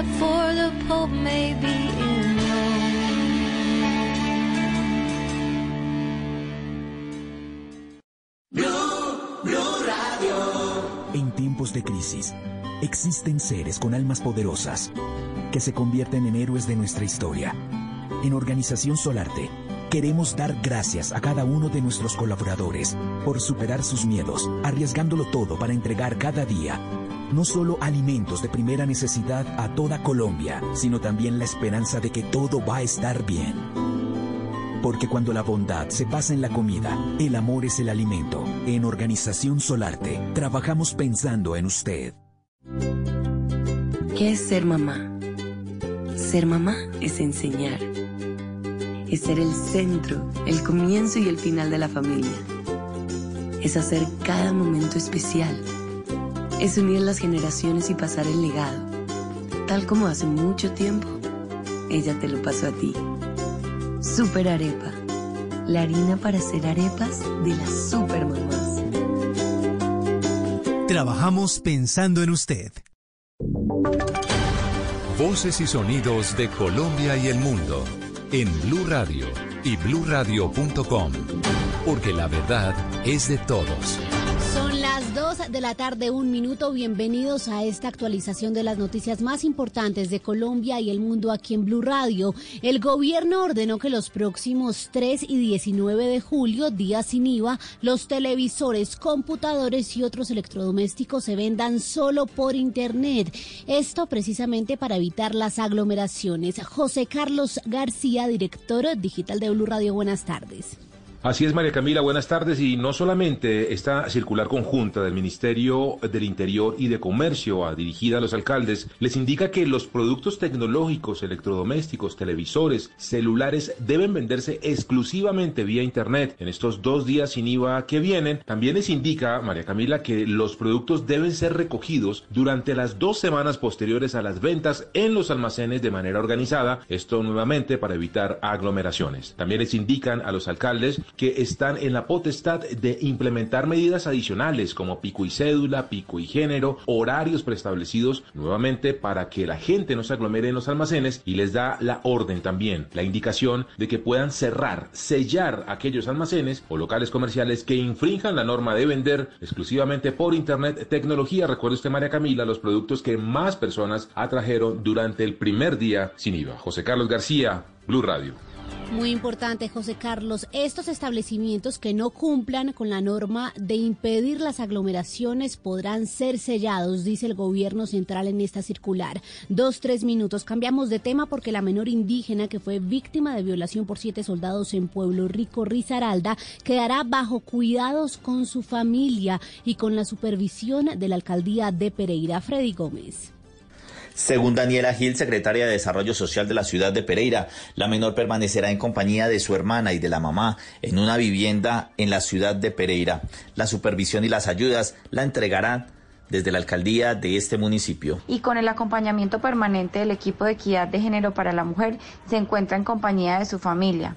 in En tiempos de crisis, existen seres con almas poderosas que se convierten en héroes de nuestra historia. En Organización Solarte, queremos dar gracias a cada uno de nuestros colaboradores por superar sus miedos, arriesgándolo todo para entregar cada día no solo alimentos de primera necesidad a toda Colombia, sino también la esperanza de que todo va a estar bien. Porque cuando la bondad se pasa en la comida, el amor es el alimento. En Organización Solarte, trabajamos pensando en usted. ¿Qué es ser mamá? Ser mamá es enseñar. Es ser el centro, el comienzo y el final de la familia. Es hacer cada momento especial. Es unir las generaciones y pasar el legado. Tal como hace mucho tiempo, ella te lo pasó a ti. Super Arepa. La harina para hacer arepas de las super mamás. Trabajamos pensando en usted. Voces y sonidos de Colombia y el mundo en Blue Radio y bluradio.com, porque la verdad es de todos. Son las 2 de la tarde, un minuto. Bienvenidos a esta actualización de las noticias más importantes de Colombia y el mundo aquí en Blue Radio. El gobierno ordenó que los próximos 3 y 19 de julio, días sin IVA, los televisores, computadores y otros electrodomésticos se vendan solo por Internet. Esto precisamente para evitar las aglomeraciones. José Carlos García, director digital de Blue Radio, buenas tardes. Así es, María Camila, buenas tardes. Y no solamente esta circular conjunta del Ministerio del Interior y de Comercio dirigida a los alcaldes les indica que los productos tecnológicos, electrodomésticos, televisores, celulares deben venderse exclusivamente vía Internet en estos dos días sin IVA que vienen. También les indica, María Camila, que los productos deben ser recogidos durante las dos semanas posteriores a las ventas en los almacenes de manera organizada. Esto nuevamente para evitar aglomeraciones. También les indican a los alcaldes que están en la potestad de implementar medidas adicionales como pico y cédula, pico y género, horarios preestablecidos nuevamente para que la gente no se aglomere en los almacenes y les da la orden también, la indicación de que puedan cerrar, sellar aquellos almacenes o locales comerciales que infrinjan la norma de vender exclusivamente por internet tecnología. Recuerde usted, María Camila, los productos que más personas atrajeron durante el primer día sin IVA. José Carlos García, Blue Radio. Muy importante, José Carlos. Estos establecimientos que no cumplan con la norma de impedir las aglomeraciones podrán ser sellados, dice el gobierno central en esta circular. Dos, tres minutos. Cambiamos de tema porque la menor indígena que fue víctima de violación por siete soldados en Pueblo Rico, Risaralda, quedará bajo cuidados con su familia y con la supervisión de la alcaldía de Pereira. Freddy Gómez. Según Daniela Gil, secretaria de Desarrollo Social de la ciudad de Pereira, la menor permanecerá en compañía de su hermana y de la mamá en una vivienda en la ciudad de Pereira. La supervisión y las ayudas la entregarán desde la alcaldía de este municipio. Y con el acompañamiento permanente del equipo de equidad de género para la mujer, se encuentra en compañía de su familia.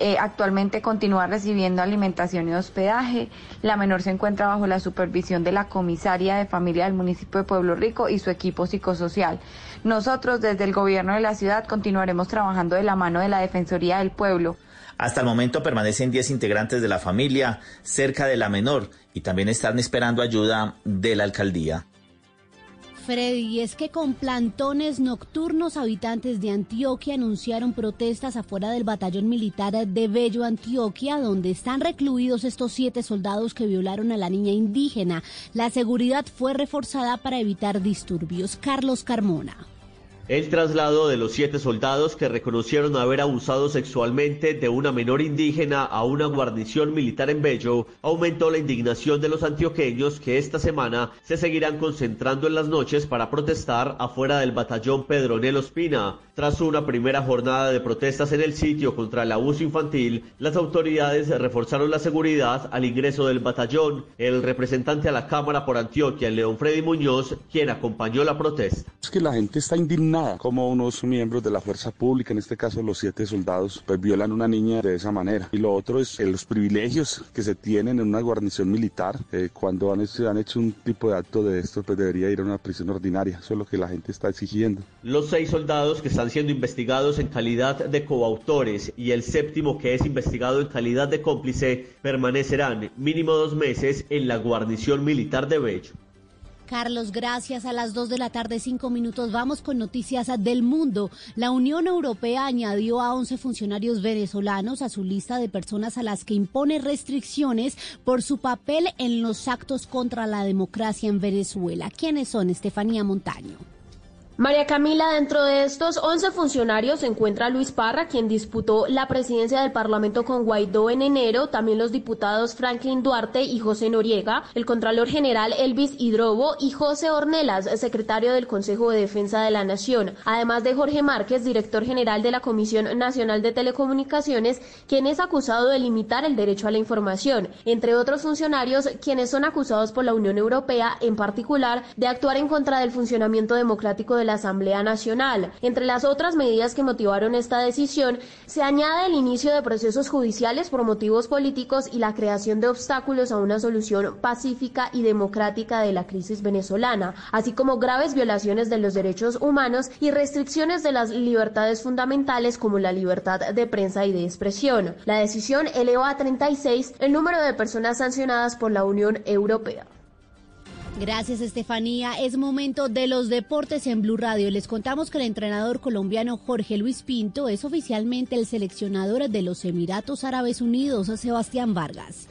Eh, actualmente continúa recibiendo alimentación y hospedaje. La menor se encuentra bajo la supervisión de la comisaria de familia del municipio de Pueblo Rico y su equipo psicosocial. Nosotros desde el gobierno de la ciudad continuaremos trabajando de la mano de la Defensoría del Pueblo. Hasta el momento permanecen 10 integrantes de la familia cerca de la menor y también están esperando ayuda de la alcaldía. Freddy, es que con plantones nocturnos habitantes de Antioquia anunciaron protestas afuera del batallón militar de Bello, Antioquia, donde están recluidos estos siete soldados que violaron a la niña indígena. La seguridad fue reforzada para evitar disturbios. Carlos Carmona. El traslado de los siete soldados que reconocieron haber abusado sexualmente de una menor indígena a una guarnición militar en Bello aumentó la indignación de los antioqueños que esta semana se seguirán concentrando en las noches para protestar afuera del batallón Pedronel Ospina. Tras una primera jornada de protestas en el sitio contra el abuso infantil, las autoridades reforzaron la seguridad al ingreso del batallón. El representante a la Cámara por Antioquia, León Freddy Muñoz, quien acompañó la protesta. Es que la gente está indignada indignada como unos miembros de la fuerza pública, en este caso los siete soldados, pues violan a una niña de esa manera. Y lo otro es eh, los privilegios que se tienen en una guarnición militar. Eh, cuando han hecho, han hecho un tipo de acto de esto, pues debería ir a una prisión ordinaria. Eso es lo que la gente está exigiendo. Los seis soldados que están siendo investigados en calidad de coautores y el séptimo que es investigado en calidad de cómplice permanecerán mínimo dos meses en la guarnición militar de Bello. Carlos, gracias. A las 2 de la tarde, cinco minutos, vamos con noticias del mundo. La Unión Europea añadió a 11 funcionarios venezolanos a su lista de personas a las que impone restricciones por su papel en los actos contra la democracia en Venezuela. ¿Quiénes son, Estefanía Montaño? María Camila, dentro de estos 11 funcionarios se encuentra Luis Parra, quien disputó la presidencia del Parlamento con Guaidó en enero, también los diputados Franklin Duarte y José Noriega, el Contralor General Elvis Hidrobo y José Ornelas, secretario del Consejo de Defensa de la Nación, además de Jorge Márquez, director general de la Comisión Nacional de Telecomunicaciones, quien es acusado de limitar el derecho a la información, entre otros funcionarios quienes son acusados por la Unión Europea, en particular, de actuar en contra del funcionamiento democrático de la Asamblea Nacional. Entre las otras medidas que motivaron esta decisión, se añade el inicio de procesos judiciales por motivos políticos y la creación de obstáculos a una solución pacífica y democrática de la crisis venezolana, así como graves violaciones de los derechos humanos y restricciones de las libertades fundamentales como la libertad de prensa y de expresión. La decisión eleva a 36 el número de personas sancionadas por la Unión Europea. Gracias, Estefanía. Es momento de los deportes en Blue Radio. Les contamos que el entrenador colombiano Jorge Luis Pinto es oficialmente el seleccionador de los Emiratos Árabes Unidos, Sebastián Vargas.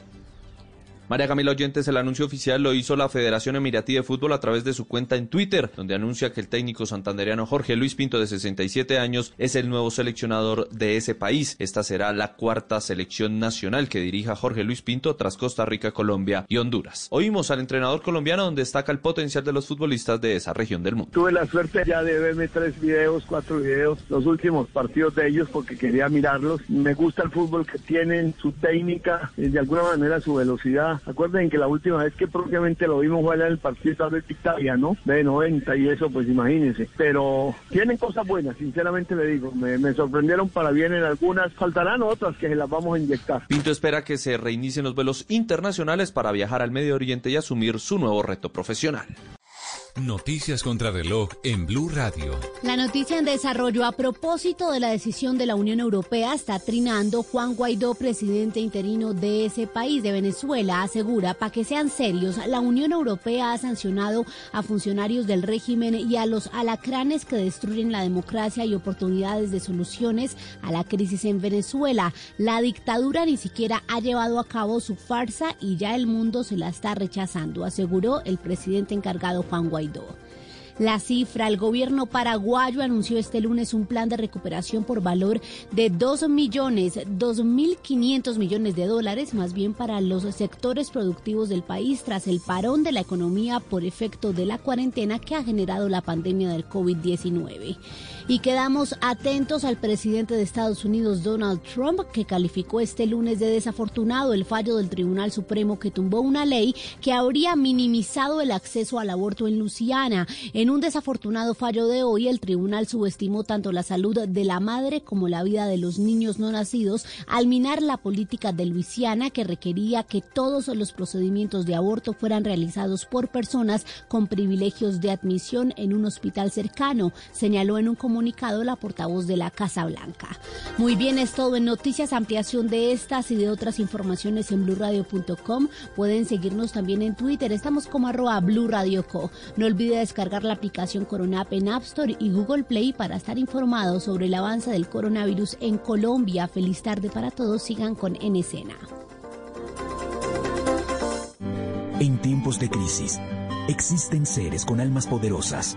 María Camila Oyentes, el anuncio oficial lo hizo la Federación Emiratí de Fútbol a través de su cuenta en Twitter, donde anuncia que el técnico santandereano Jorge Luis Pinto, de 67 años, es el nuevo seleccionador de ese país. Esta será la cuarta selección nacional que dirija Jorge Luis Pinto tras Costa Rica, Colombia y Honduras. Oímos al entrenador colombiano donde destaca el potencial de los futbolistas de esa región del mundo. Tuve la suerte ya de verme tres videos, cuatro videos, los últimos partidos de ellos porque quería mirarlos. Me gusta el fútbol que tienen, su técnica, de alguna manera su velocidad Acuerden que la última vez que propiamente lo vimos fue en el partido de Italia, ¿no? De 90 y eso, pues imagínense. Pero tienen cosas buenas, sinceramente le digo. Me, me sorprendieron para bien en algunas. Faltarán otras que se las vamos a inyectar. Pinto espera que se reinicien los vuelos internacionales para viajar al Medio Oriente y asumir su nuevo reto profesional. Noticias contra reloj en Blue Radio. La noticia en desarrollo a propósito de la decisión de la Unión Europea está trinando Juan Guaidó, presidente interino de ese país, de Venezuela, asegura, para que sean serios, la Unión Europea ha sancionado a funcionarios del régimen y a los alacranes que destruyen la democracia y oportunidades de soluciones a la crisis en Venezuela. La dictadura ni siquiera ha llevado a cabo su farsa y ya el mundo se la está rechazando, aseguró el presidente encargado Juan Guaidó. La cifra, el gobierno paraguayo anunció este lunes un plan de recuperación por valor de 2 millones, 2.500 millones de dólares, más bien para los sectores productivos del país tras el parón de la economía por efecto de la cuarentena que ha generado la pandemia del COVID-19 y quedamos atentos al presidente de Estados Unidos, Donald Trump, que calificó este lunes de desafortunado el fallo del Tribunal Supremo que tumbó una ley que habría minimizado el acceso al aborto en Luisiana. En un desafortunado fallo de hoy, el tribunal subestimó tanto la salud de la madre como la vida de los niños no nacidos al minar la política de Luisiana que requería que todos los procedimientos de aborto fueran realizados por personas con privilegios de admisión en un hospital cercano, señaló en un comunicado la portavoz de la Casa Blanca. Muy bien, es todo en noticias, ampliación de estas y de otras informaciones en blurradio.com. Pueden seguirnos también en Twitter, estamos como arroba Co. No olvide descargar la aplicación Corona App en App Store y Google Play para estar informados sobre el avance del coronavirus en Colombia. Feliz tarde para todos, sigan con En Escena. En tiempos de crisis, existen seres con almas poderosas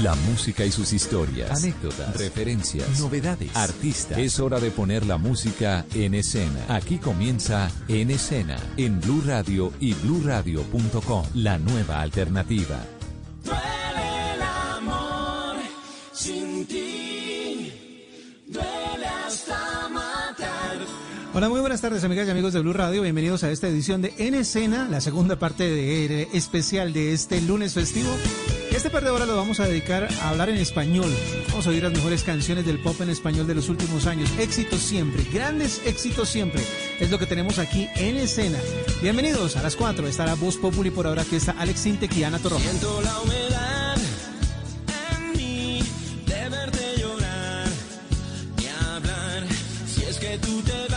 La música y sus historias, anécdotas, referencias, novedades, artistas. Es hora de poner la música en escena. Aquí comienza En Escena en Blue Radio y bluradio.com, la nueva alternativa. Hola, muy buenas tardes, amigas y amigos de Blue Radio. Bienvenidos a esta edición de En Escena, la segunda parte de, eh, especial de este lunes festivo. Este par de horas lo vamos a dedicar a hablar en español. Vamos a oír las mejores canciones del pop en español de los últimos años. Éxitos siempre, grandes éxitos siempre. Es lo que tenemos aquí en Escena. Bienvenidos a las 4. Estará Voz Populi por ahora. que está Alex Sintek y Ana Torroja. Siento la humedad. En mí, de verte llorar y hablar, si es que tú te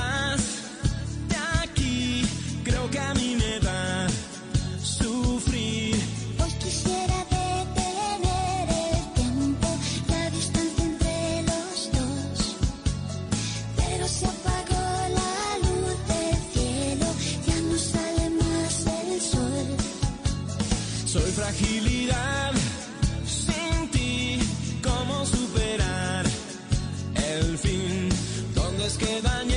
que dañan.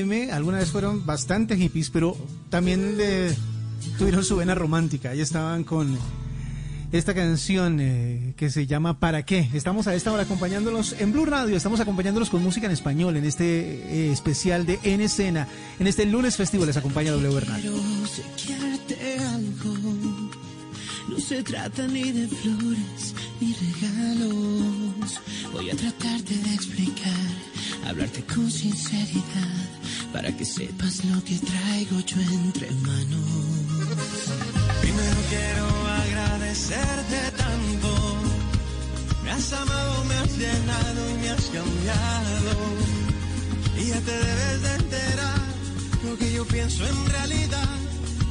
AM alguna vez fueron bastante hippies, pero también le tuvieron su vena romántica. Ahí estaban con esta canción eh, que se llama ¿Para qué? Estamos a esta hora acompañándolos en Blue Radio, estamos acompañándolos con música en español en este eh, especial de En Escena. En este lunes festivo les acompaña W Bernal. No se trata ni de flores ni regalos. Voy a tratarte de explicar, hablarte con sinceridad para que sepas lo que traigo yo entre manos. Primero quiero agradecerte tanto. Me has amado, me has llenado y me has cambiado. Y ya te debes de enterar lo que yo pienso en realidad.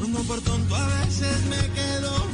Como por tonto a veces me quedo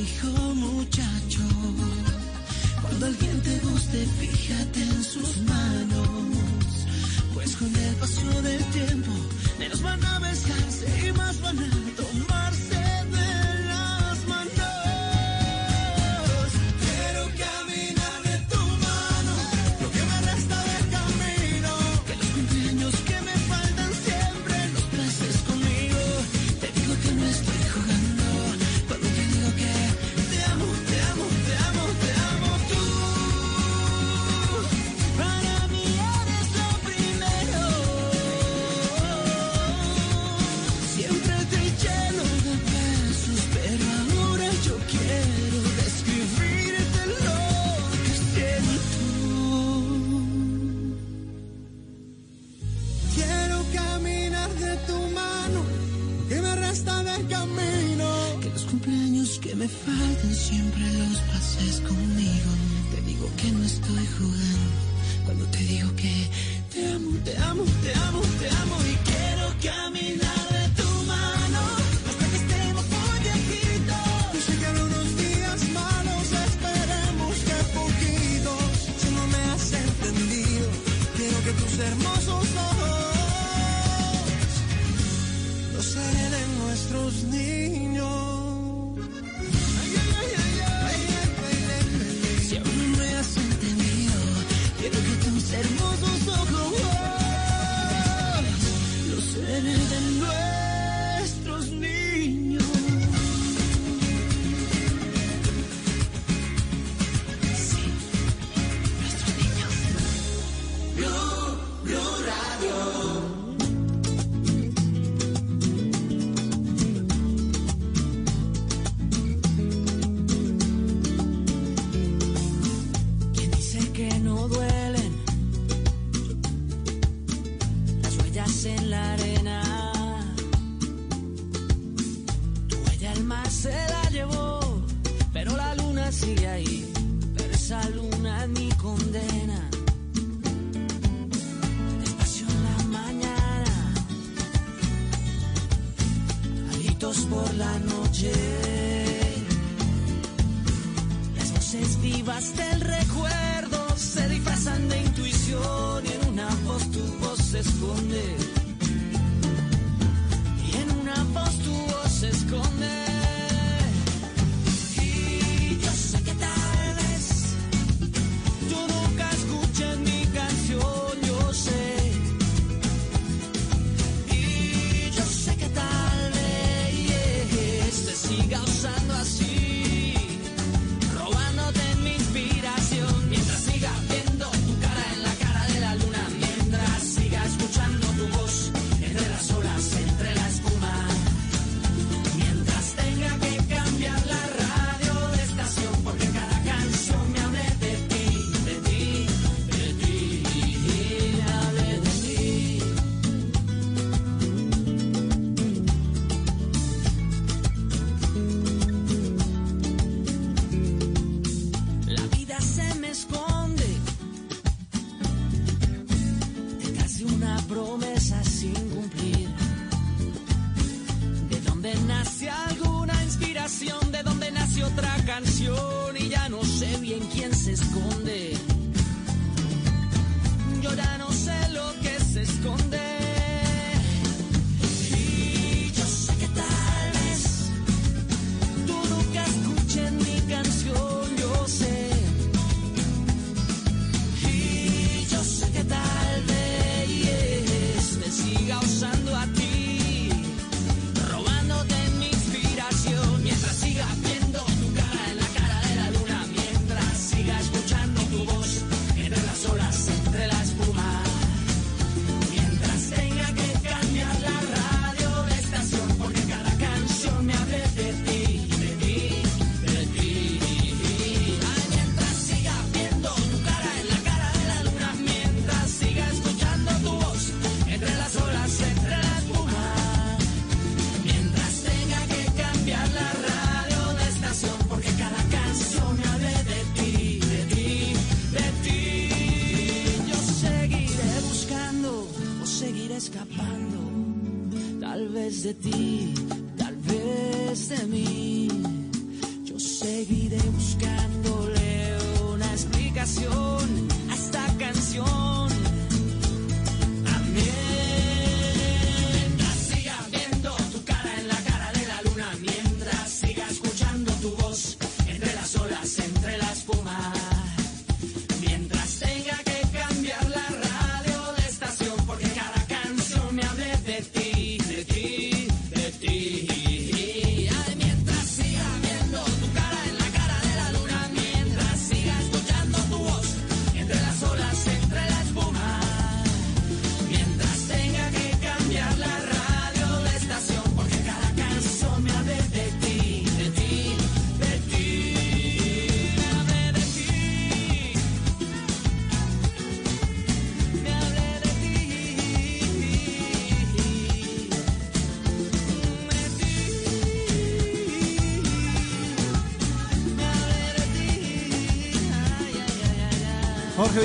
hijo muchacho, cuando alguien te guste, fíjate en sus manos. Pues con el paso del tiempo, menos van a besarse y más van a tocar. The ti.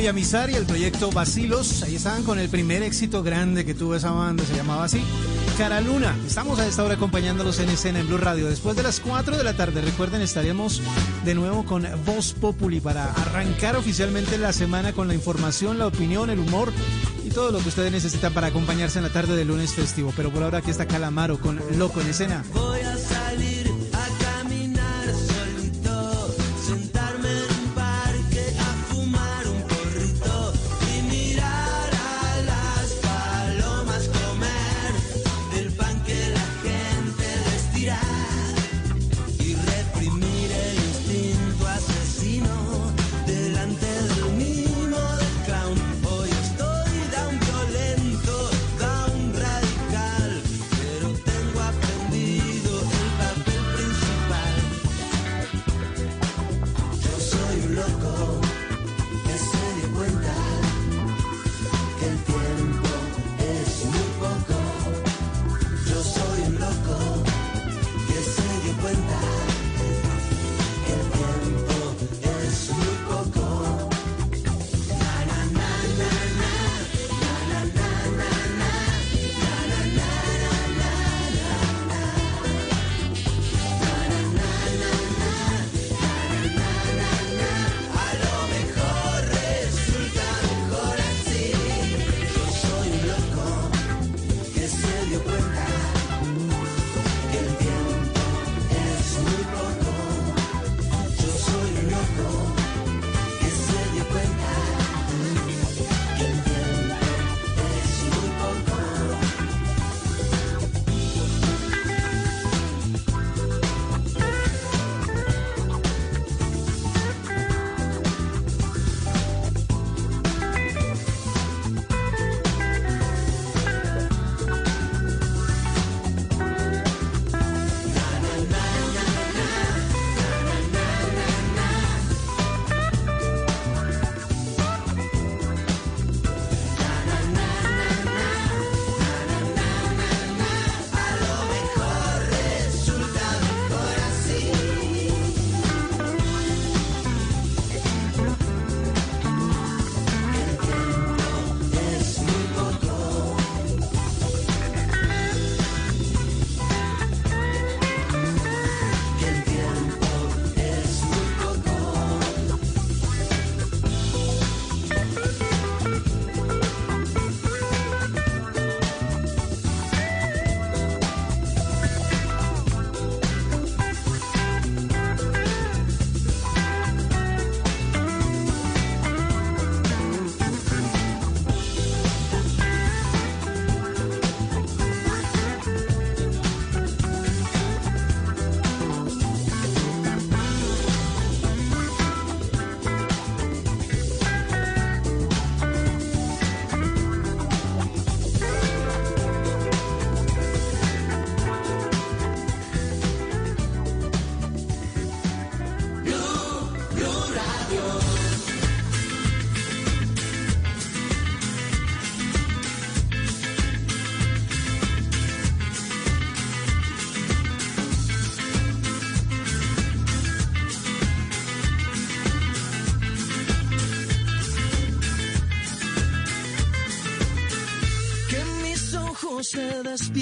Villamizar y el proyecto Basilos. Ahí estaban con el primer éxito grande que tuvo esa banda, se llamaba así. Cara Luna. Estamos a esta hora acompañándolos en escena en Blue Radio. Después de las 4 de la tarde, recuerden, estaremos de nuevo con Voz Populi para arrancar oficialmente la semana con la información, la opinión, el humor y todo lo que ustedes necesitan para acompañarse en la tarde del lunes festivo. Pero por ahora aquí está Calamaro con Loco en escena.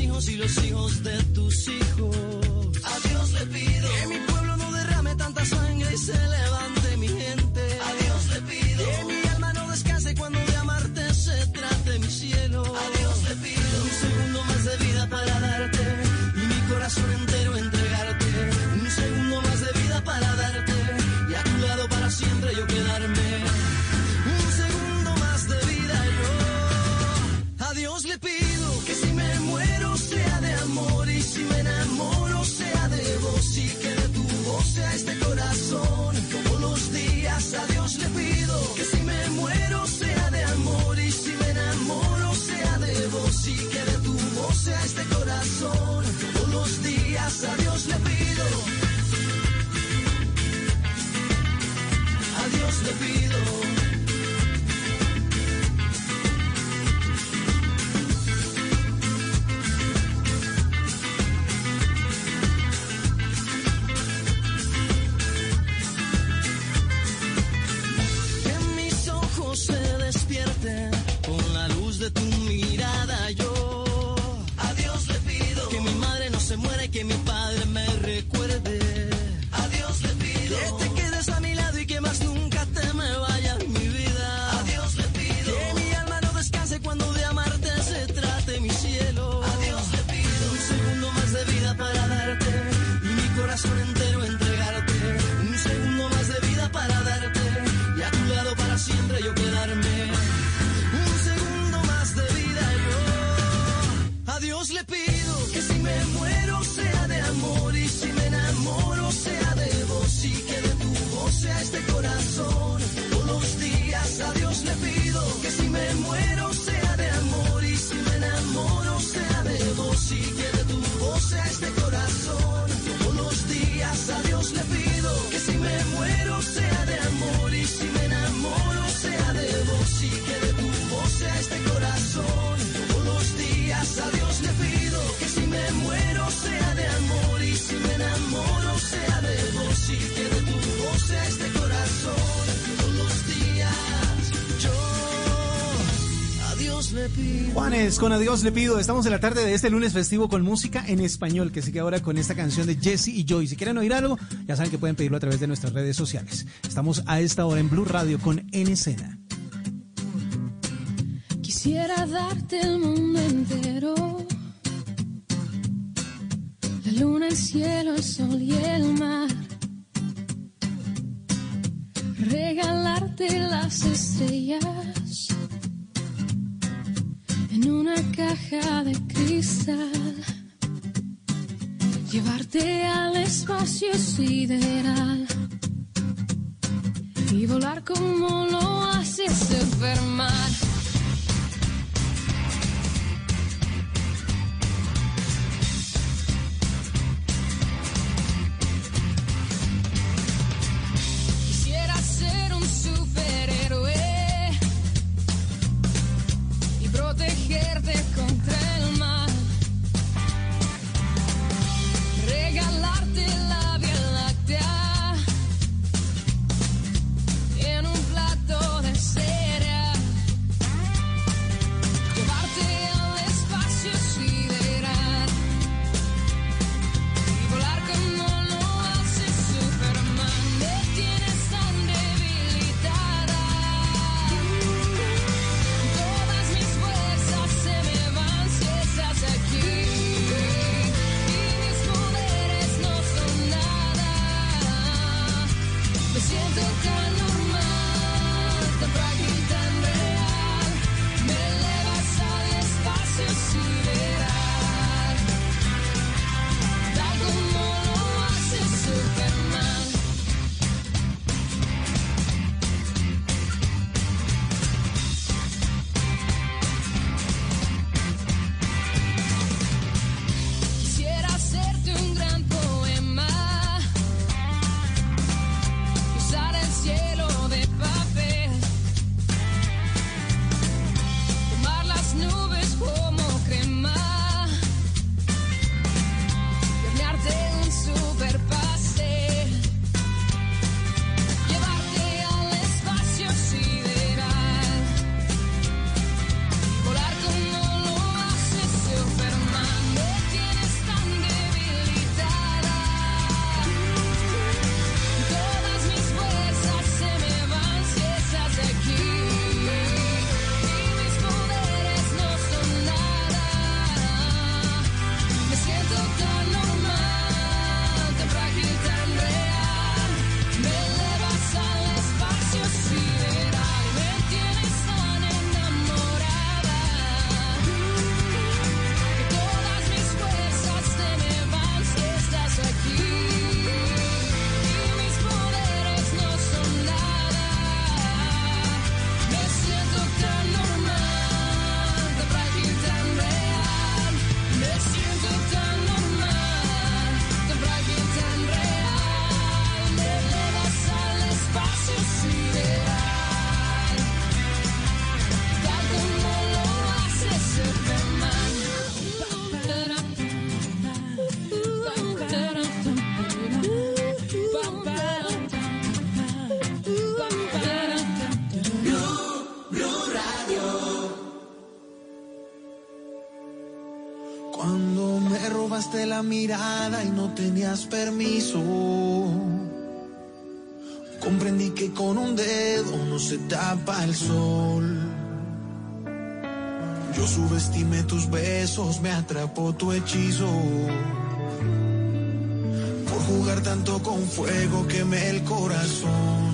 hijos y los hijos de tus hijos. A Dios le pido con Adiós le pido. Estamos en la tarde de este lunes festivo con música en español, que sigue ahora con esta canción de Jesse y Joy. Si quieren oír algo, ya saben que pueden pedirlo a través de nuestras redes sociales. Estamos a esta hora en Blue Radio con N Quisiera darte el mundo Comprendí que con un dedo no se tapa el sol. Yo subestimé tus besos, me atrapó tu hechizo. Por jugar tanto con fuego quemé el corazón.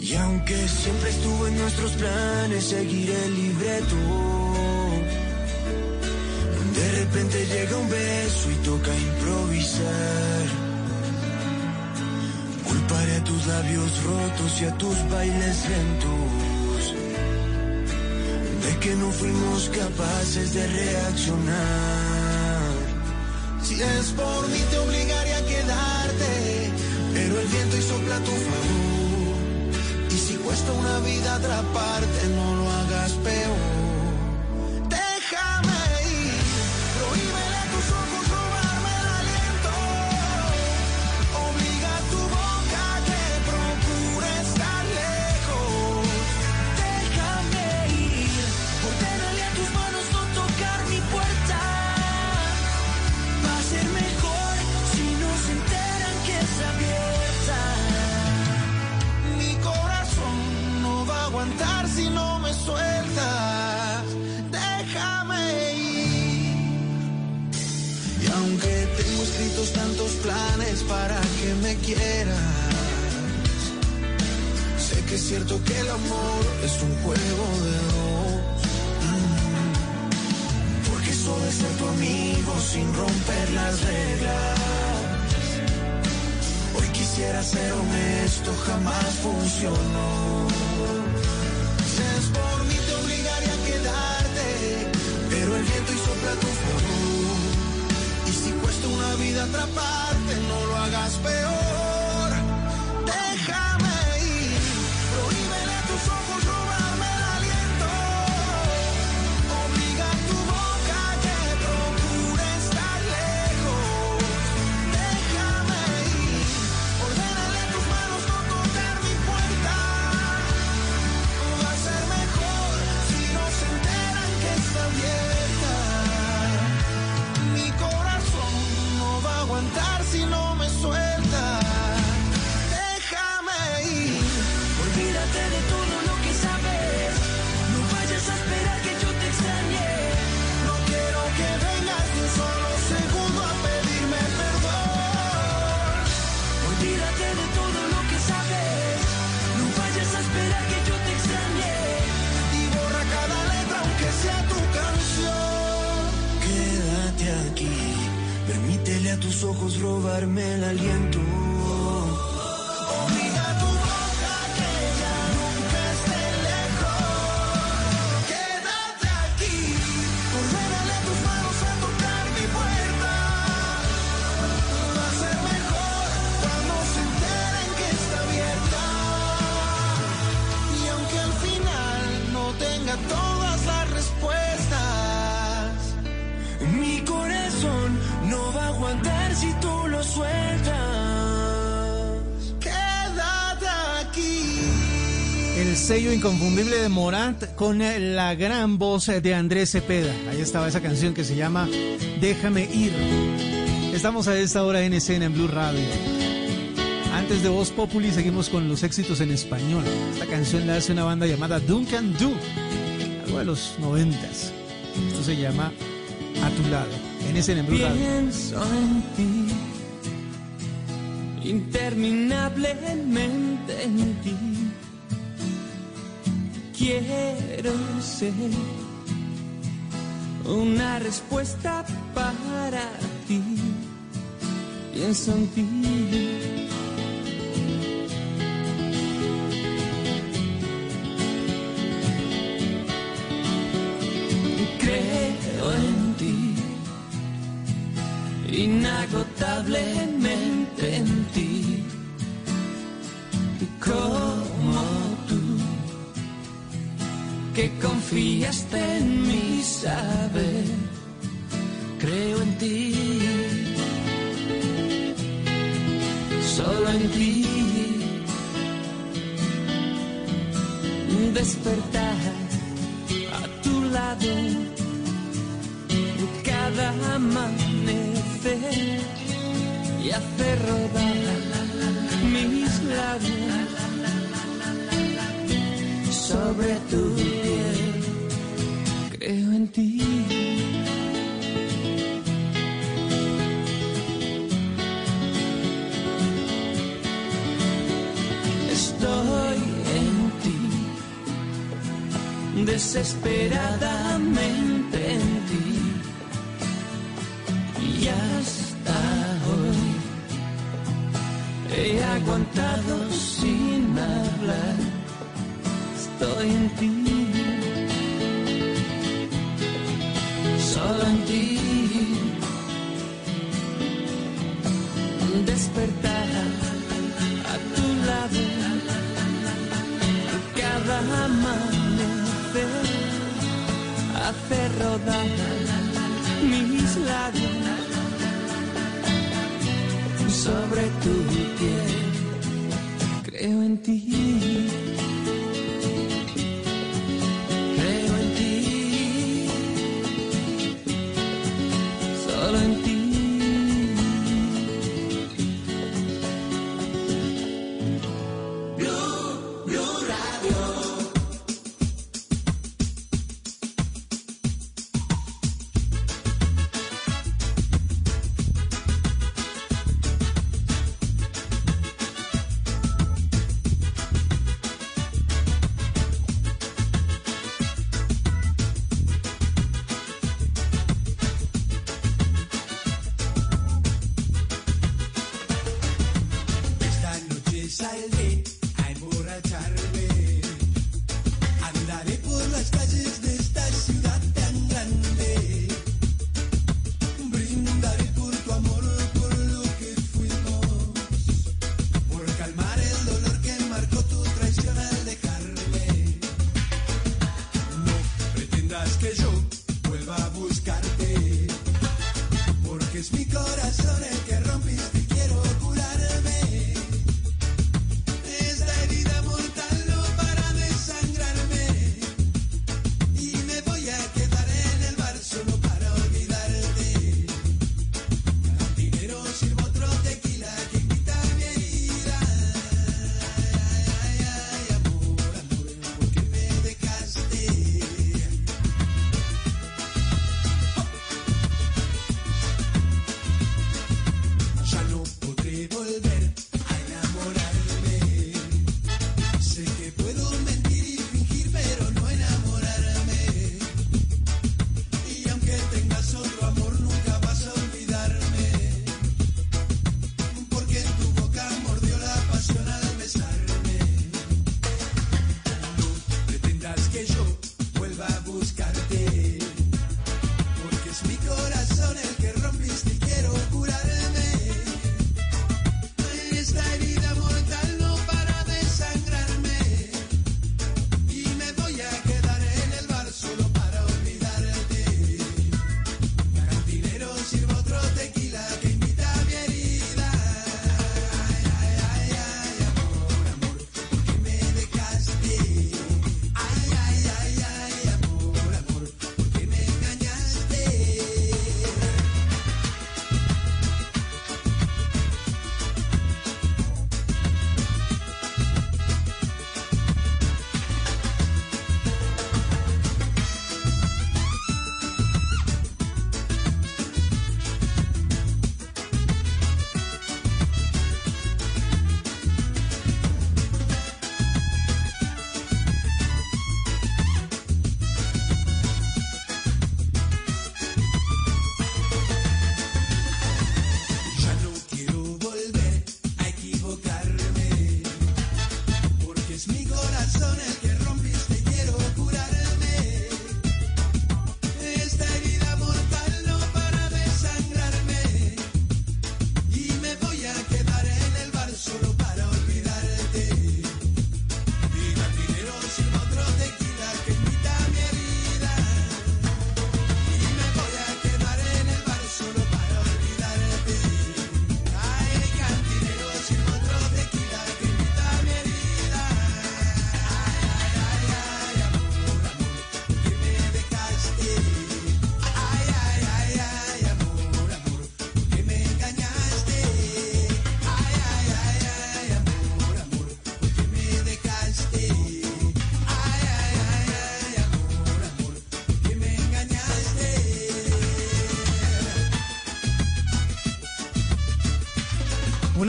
Y aunque siempre estuvo en nuestros planes seguir el libreto, repente llega un beso y toca improvisar. Culparé a tus labios rotos y a tus bailes lentos de que no fuimos capaces de reaccionar. Si es por mí te obligaría a quedarte, pero el viento y sopla tu favor. Y si cuesta una vida atraparte, no sé que es cierto que el amor es un juego de dos. Mm. Porque eso de ser tu amigo sin romper las reglas. Hoy quisiera ser honesto, jamás funcionó. Inconfundible de Morat con la gran voz de Andrés Cepeda. Ahí estaba esa canción que se llama Déjame ir. Estamos a esta hora en escena en Blue Radio. Antes de Voz Populi seguimos con los éxitos en español. Esta canción la hace una banda llamada Duncan Do, algo de los noventas. Esto se llama A tu lado, en escena en Blue Radio. Pienso en ti, interminablemente en ti. Quiero ser una respuesta para ti. Pienso en ti. Creo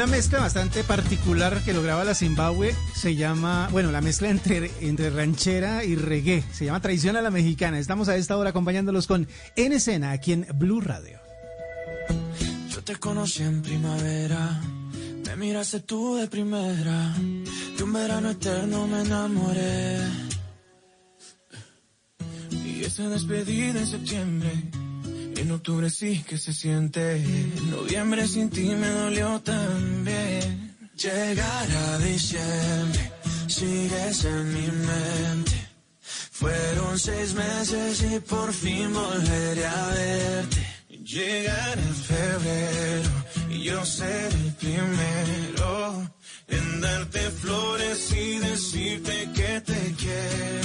Una mezcla bastante particular que lograba la Zimbabue se llama, bueno, la mezcla entre, entre ranchera y reggae. Se llama Traición a la Mexicana. Estamos a esta hora acompañándolos con En Escena aquí en Blue Radio. Yo te conocí en primavera, me miraste tú de primera, de un verano eterno me enamoré. Y esa despedida en septiembre, en octubre sí que se siente, en noviembre sin ti me dolió también. Llegar a diciembre, sigues en mi mente. Fueron seis meses y por fin volveré a verte. Llegar en febrero y yo ser el primero en darte flores y decirte que te quiero.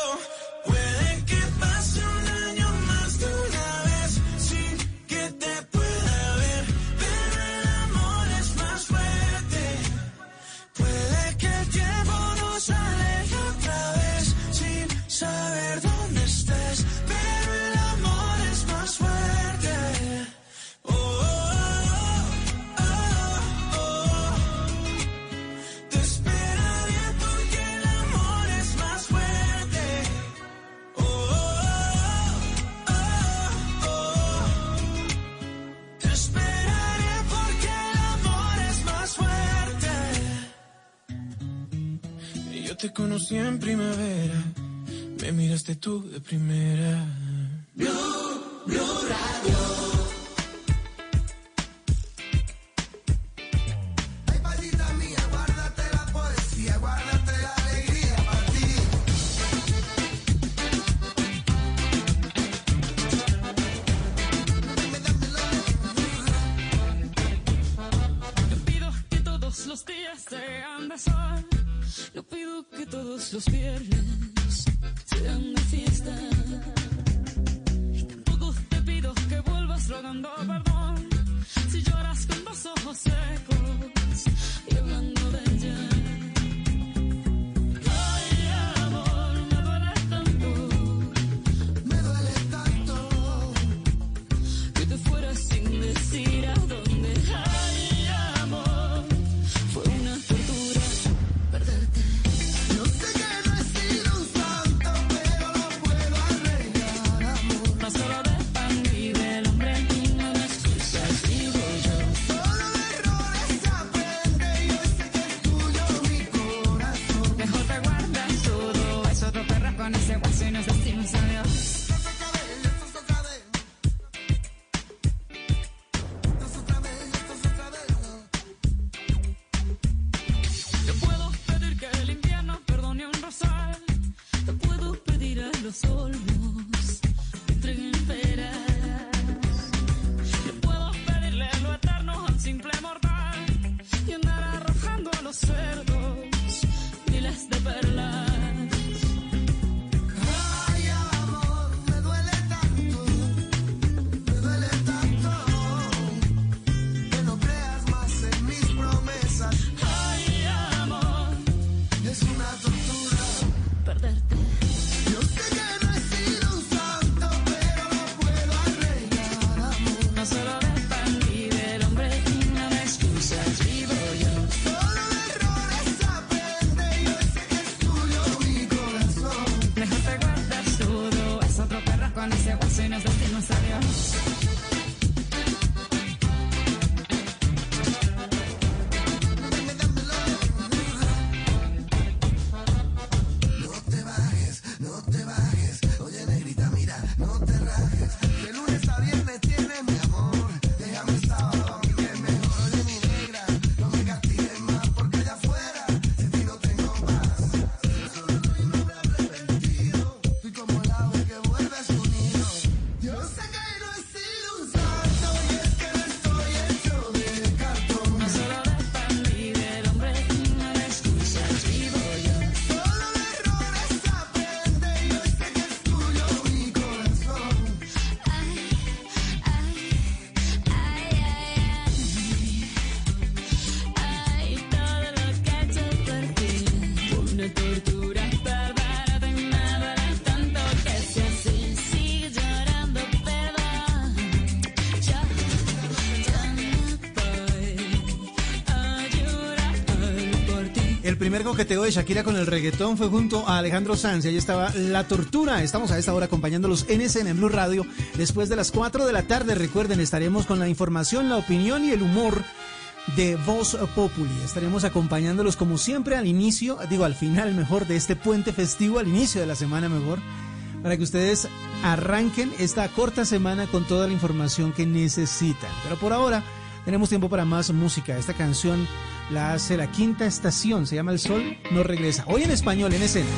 Conocí en primavera, me miraste tú de primera. Blue, Blue Radio. Que todos los viernes coqueteo de Shakira con el reggaetón fue junto a Alejandro Sanz y ahí estaba La Tortura. Estamos a esta hora acompañándolos en SN en Blue Radio. Después de las 4 de la tarde, recuerden, estaremos con la información, la opinión y el humor de Voz Populi. Estaremos acompañándolos como siempre al inicio, digo al final mejor, de este puente festivo, al inicio de la semana mejor, para que ustedes arranquen esta corta semana con toda la información que necesitan. Pero por ahora tenemos tiempo para más música. Esta canción la hace la quinta estación, se llama El Sol no regresa. Hoy en español, en escena.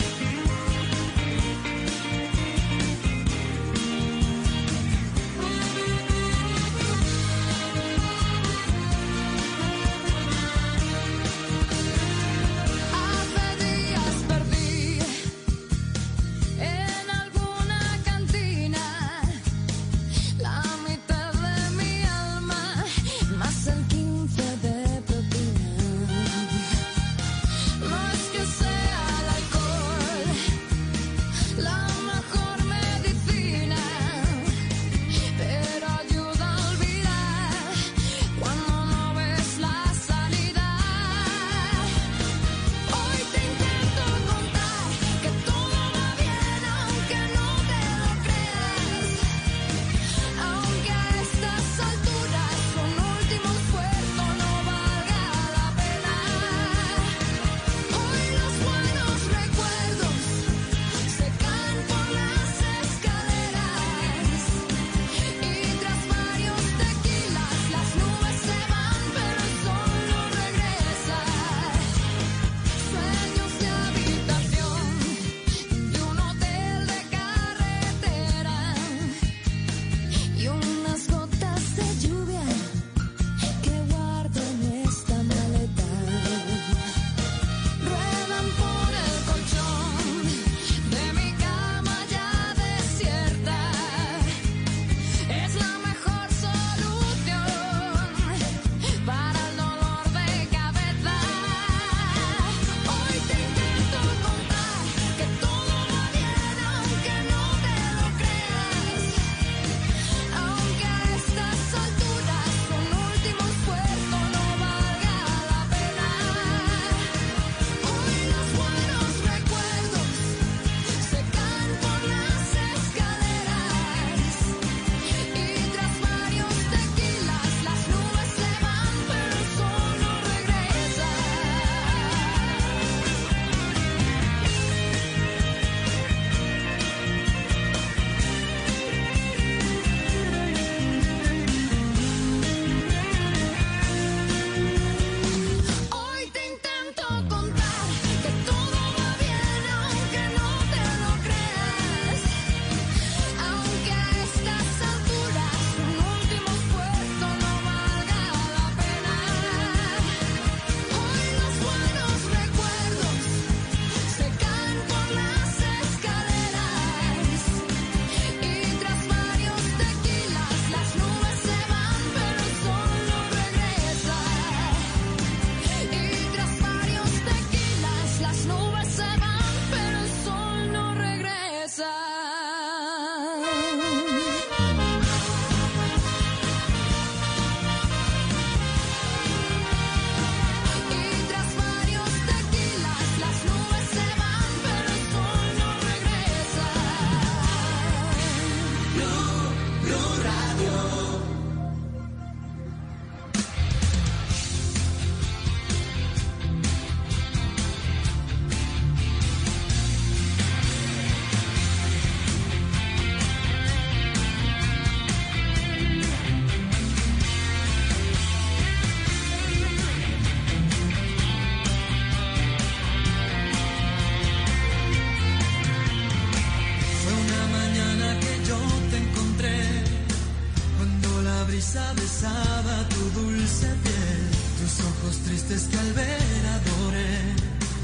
Besaba tu dulce piel, tus ojos tristes que al ver adoré,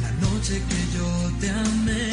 la noche que yo te amé.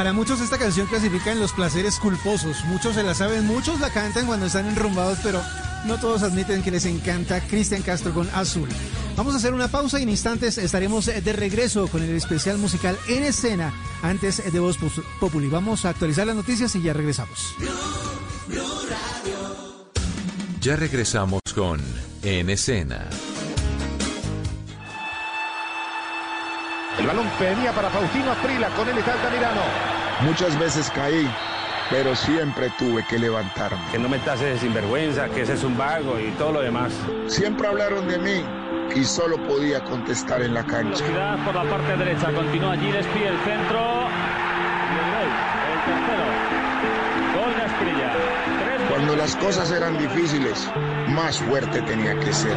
Para muchos esta canción clasifica en los placeres culposos. Muchos se la saben, muchos la cantan cuando están enrumbados, pero no todos admiten que les encanta Cristian Castro con Azul. Vamos a hacer una pausa y en instantes estaremos de regreso con el especial musical en escena antes de Voz Populi. Vamos a actualizar las noticias y ya regresamos. Ya regresamos con En Escena. El balón venía para Faustino Aprila, con él está Altamirano. Muchas veces caí, pero siempre tuve que levantarme. Que no me tases de sinvergüenza, que ese es un vago y todo lo demás. Siempre hablaron de mí y solo podía contestar en la cancha. Velocidad por la parte derecha, continúa allí, despide el centro. Y el gol, el tercero. Gol de Asprilla. Cuando las cosas eran difíciles, más fuerte tenía que ser.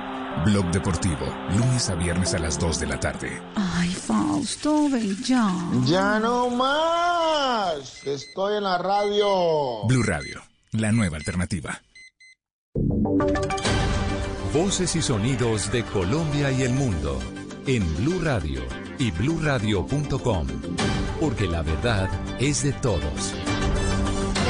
Blog Deportivo, lunes a viernes a las 2 de la tarde. Ay, Fausto, ven ya. Ya no más. Estoy en la radio. Blue Radio, la nueva alternativa. Voces y sonidos de Colombia y el mundo en Blue Radio y bluradio.com, porque la verdad es de todos.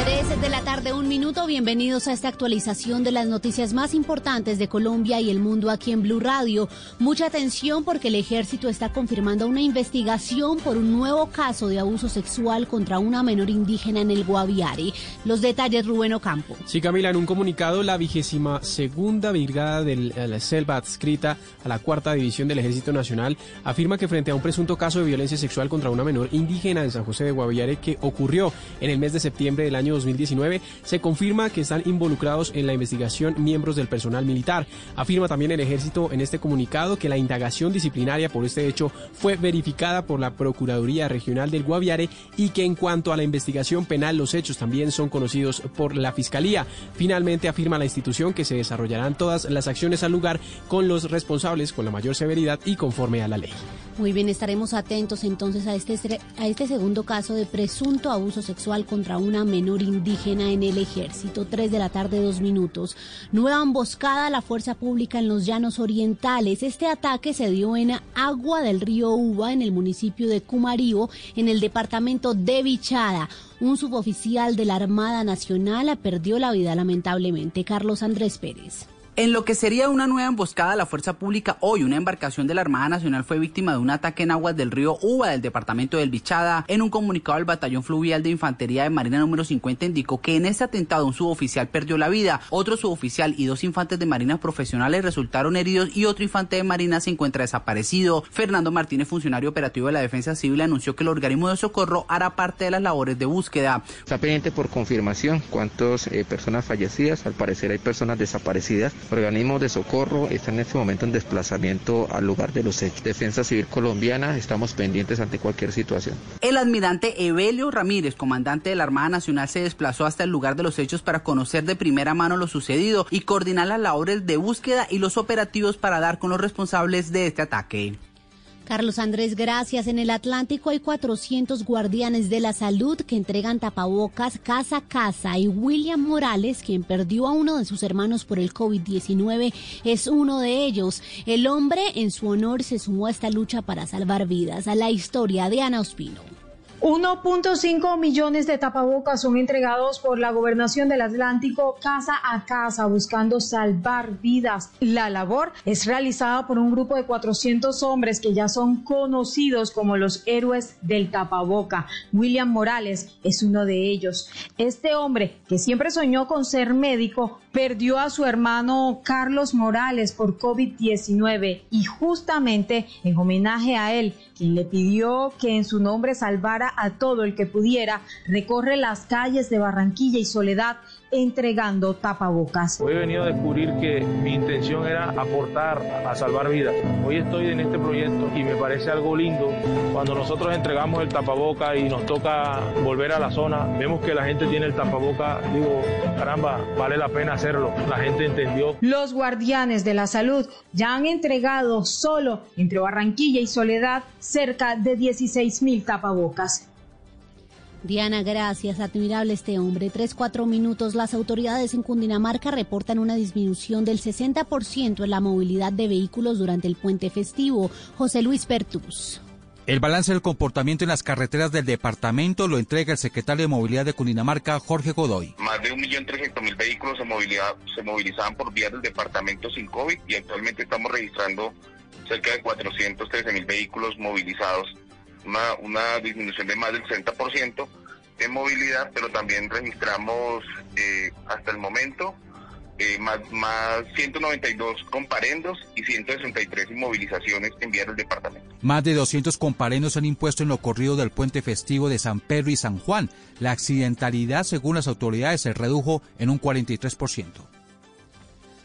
3 de la tarde, un minuto. Bienvenidos a esta actualización de las noticias más importantes de Colombia y el mundo aquí en Blue Radio. Mucha atención porque el ejército está confirmando una investigación por un nuevo caso de abuso sexual contra una menor indígena en el Guaviare. Los detalles, Rubén Ocampo. Sí, Camila, en un comunicado, la vigésima segunda brigada de la Selva adscrita a la cuarta división del Ejército Nacional afirma que frente a un presunto caso de violencia sexual contra una menor indígena en San José de Guaviare que ocurrió en el mes de septiembre del año 2019, se confirma que están involucrados en la investigación miembros del personal militar. Afirma también el ejército en este comunicado que la indagación disciplinaria por este hecho fue verificada por la Procuraduría Regional del Guaviare y que en cuanto a la investigación penal los hechos también son conocidos por la Fiscalía. Finalmente afirma la institución que se desarrollarán todas las acciones al lugar con los responsables con la mayor severidad y conforme a la ley. Muy bien, estaremos atentos entonces a este, a este segundo caso de presunto abuso sexual contra una menor indígena en el ejército. Tres de la tarde, dos minutos. Nueva emboscada a la fuerza pública en los llanos orientales. Este ataque se dio en agua del río Uva, en el municipio de Cumarío, en el departamento de Vichada. Un suboficial de la Armada Nacional perdió la vida lamentablemente. Carlos Andrés Pérez. En lo que sería una nueva emboscada a la fuerza pública, hoy una embarcación de la Armada Nacional fue víctima de un ataque en aguas del río Uva del departamento del Bichada. En un comunicado, el Batallón Fluvial de Infantería de Marina número 50 indicó que en este atentado un suboficial perdió la vida, otro suboficial y dos infantes de Marina profesionales resultaron heridos y otro infante de Marina se encuentra desaparecido. Fernando Martínez, funcionario operativo de la Defensa Civil, anunció que el organismo de socorro hará parte de las labores de búsqueda. Está pendiente por confirmación cuántas eh, personas fallecidas, al parecer hay personas desaparecidas organismos de socorro están en este momento en desplazamiento al lugar de los hechos. Defensa Civil Colombiana, estamos pendientes ante cualquier situación. El almirante Evelio Ramírez, comandante de la Armada Nacional, se desplazó hasta el lugar de los hechos para conocer de primera mano lo sucedido y coordinar las labores de búsqueda y los operativos para dar con los responsables de este ataque. Carlos Andrés, gracias. En el Atlántico hay 400 guardianes de la salud que entregan tapabocas casa a casa y William Morales, quien perdió a uno de sus hermanos por el COVID-19, es uno de ellos. El hombre en su honor se sumó a esta lucha para salvar vidas. A la historia de Ana Ospino. 1.5 millones de tapabocas son entregados por la gobernación del Atlántico casa a casa buscando salvar vidas. La labor es realizada por un grupo de 400 hombres que ya son conocidos como los héroes del tapaboca. William Morales es uno de ellos. Este hombre que siempre soñó con ser médico perdió a su hermano Carlos Morales por COVID-19 y justamente en homenaje a él, quien le pidió que en su nombre salvara a todo el que pudiera, recorre las calles de Barranquilla y Soledad entregando tapabocas. Hoy he venido a descubrir que mi intención era aportar a salvar vidas. Hoy estoy en este proyecto y me parece algo lindo cuando nosotros entregamos el tapaboca y nos toca volver a la zona, vemos que la gente tiene el tapaboca, digo, caramba, vale la pena hacerlo. La gente entendió. Los guardianes de la salud ya han entregado solo entre Barranquilla y Soledad cerca de 16 mil tapabocas. Diana, gracias. Admirable este hombre. Tres, cuatro minutos. Las autoridades en Cundinamarca reportan una disminución del 60% en la movilidad de vehículos durante el puente festivo. José Luis Pertus. El balance del comportamiento en las carreteras del departamento lo entrega el secretario de Movilidad de Cundinamarca, Jorge Godoy. Más de 1.300.000 vehículos se, movilidad, se movilizaban por vías del departamento sin COVID y actualmente estamos registrando cerca de 413.000 vehículos movilizados una, disminución de más del 60% en movilidad, pero también registramos eh, hasta el momento eh, más, más 192 comparendos y 163 inmovilizaciones en vías departamento. Más de 200 comparendos han impuesto en lo corrido del puente festivo de San Pedro y San Juan. La accidentalidad, según las autoridades, se redujo en un 43%.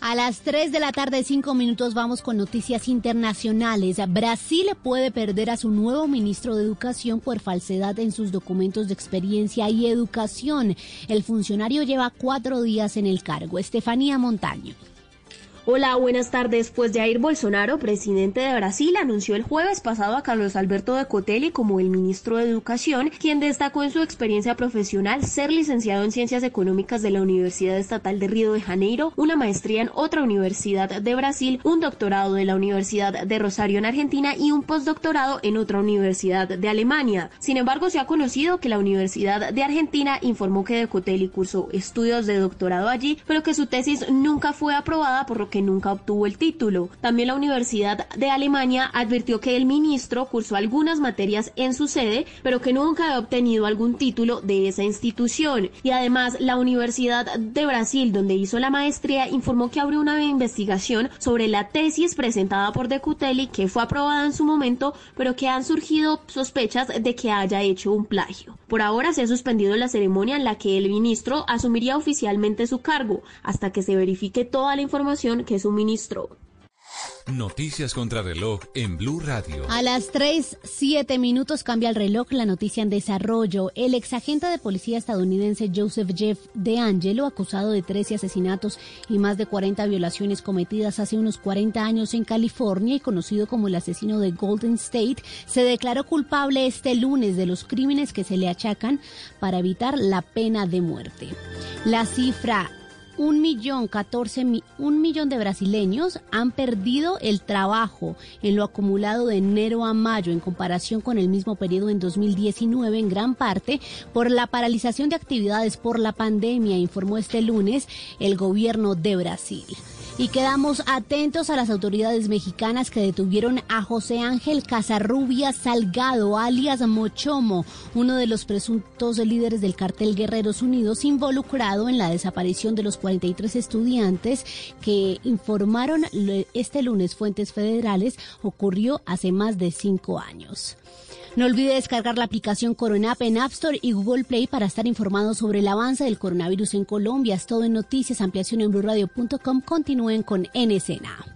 A las 3 de la tarde, 5 minutos, vamos con noticias internacionales. Brasil puede perder a su nuevo ministro de Educación por falsedad en sus documentos de experiencia y educación. El funcionario lleva cuatro días en el cargo. Estefanía Montaño. Hola, buenas tardes. Pues Jair Bolsonaro, presidente de Brasil, anunció el jueves pasado a Carlos Alberto de Cotelli como el ministro de Educación, quien destacó en su experiencia profesional ser licenciado en Ciencias Económicas de la Universidad Estatal de Río de Janeiro, una maestría en otra universidad de Brasil, un doctorado de la Universidad de Rosario en Argentina y un postdoctorado en otra universidad de Alemania. Sin embargo, se ha conocido que la Universidad de Argentina informó que de Cotelli cursó estudios de doctorado allí, pero que su tesis nunca fue aprobada, por lo que nunca obtuvo el título. También la Universidad de Alemania advirtió que el ministro cursó algunas materias en su sede, pero que nunca ha obtenido algún título de esa institución. Y además, la Universidad de Brasil, donde hizo la maestría, informó que abrió una investigación sobre la tesis presentada por De Cutelli, que fue aprobada en su momento, pero que han surgido sospechas de que haya hecho un plagio. Por ahora se ha suspendido la ceremonia en la que el ministro asumiría oficialmente su cargo, hasta que se verifique toda la información que suministró. Noticias contra reloj en Blue Radio. A las 3, 7 minutos cambia el reloj, la noticia en desarrollo. El exagente de policía estadounidense Joseph Jeff DeAngelo, acusado de 13 asesinatos y más de 40 violaciones cometidas hace unos 40 años en California y conocido como el asesino de Golden State, se declaró culpable este lunes de los crímenes que se le achacan para evitar la pena de muerte. La cifra un millón, 14, mi- un millón de brasileños han perdido el trabajo en lo acumulado de enero a mayo en comparación con el mismo periodo en 2019 en gran parte por la paralización de actividades por la pandemia, informó este lunes el gobierno de Brasil. Y quedamos atentos a las autoridades mexicanas que detuvieron a José Ángel Casarrubia Salgado, alias Mochomo, uno de los presuntos líderes del cartel Guerreros Unidos, involucrado en la desaparición de los 43 estudiantes que informaron este lunes fuentes federales ocurrió hace más de cinco años. No olvide descargar la aplicación Corona en App Store y Google Play para estar informado sobre el avance del coronavirus en Colombia. Es todo en noticias, ampliación en blurradio.com. Continúen con En.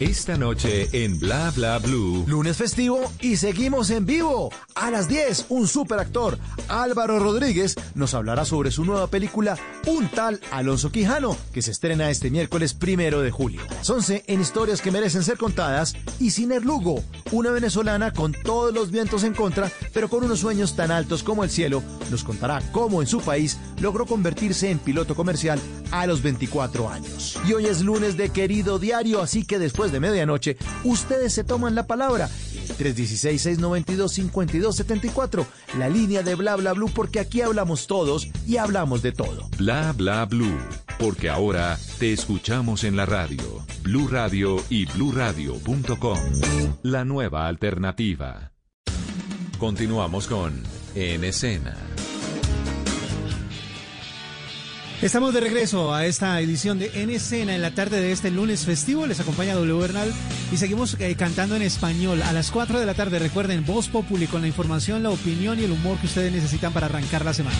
Esta noche en Bla Bla Blue. Lunes festivo y seguimos en vivo. A las 10, un superactor, Álvaro Rodríguez, nos hablará sobre su nueva película Un tal Alonso Quijano, que se estrena este miércoles primero de julio. A las 11, en historias que merecen ser contadas, y Ciner Lugo, una venezolana con todos los vientos en contra, pero con unos sueños tan altos como el cielo, nos contará cómo en su país logró convertirse en piloto comercial a los 24 años. Y hoy es lunes de querido diario, así que después de medianoche, ustedes se toman la palabra. El 316-692-5274, la línea de bla bla blue, porque aquí hablamos todos y hablamos de todo. Bla Bla Blue. Porque ahora te escuchamos en la radio. Blue Radio y bluradio.com. La nueva alternativa. Continuamos con En Escena. Estamos de regreso a esta edición de En Escena en la tarde de este lunes festivo. Les acompaña W Bernal y seguimos eh, cantando en español. A las 4 de la tarde, recuerden, Voz Populi con la información, la opinión y el humor que ustedes necesitan para arrancar la semana.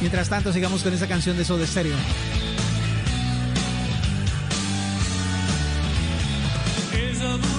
Mientras tanto, sigamos con esa canción de Soda Stereo. Ella durmió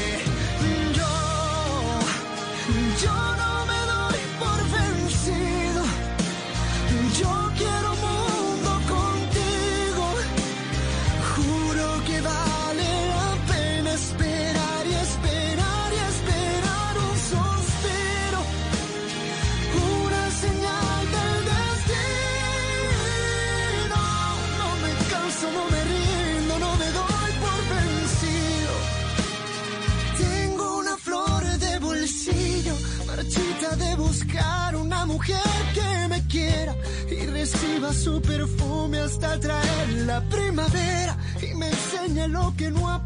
Yo no me doy por vencido, mujer que me quiera y reciba su perfume hasta traer la primavera y me enseñe lo que no aprendí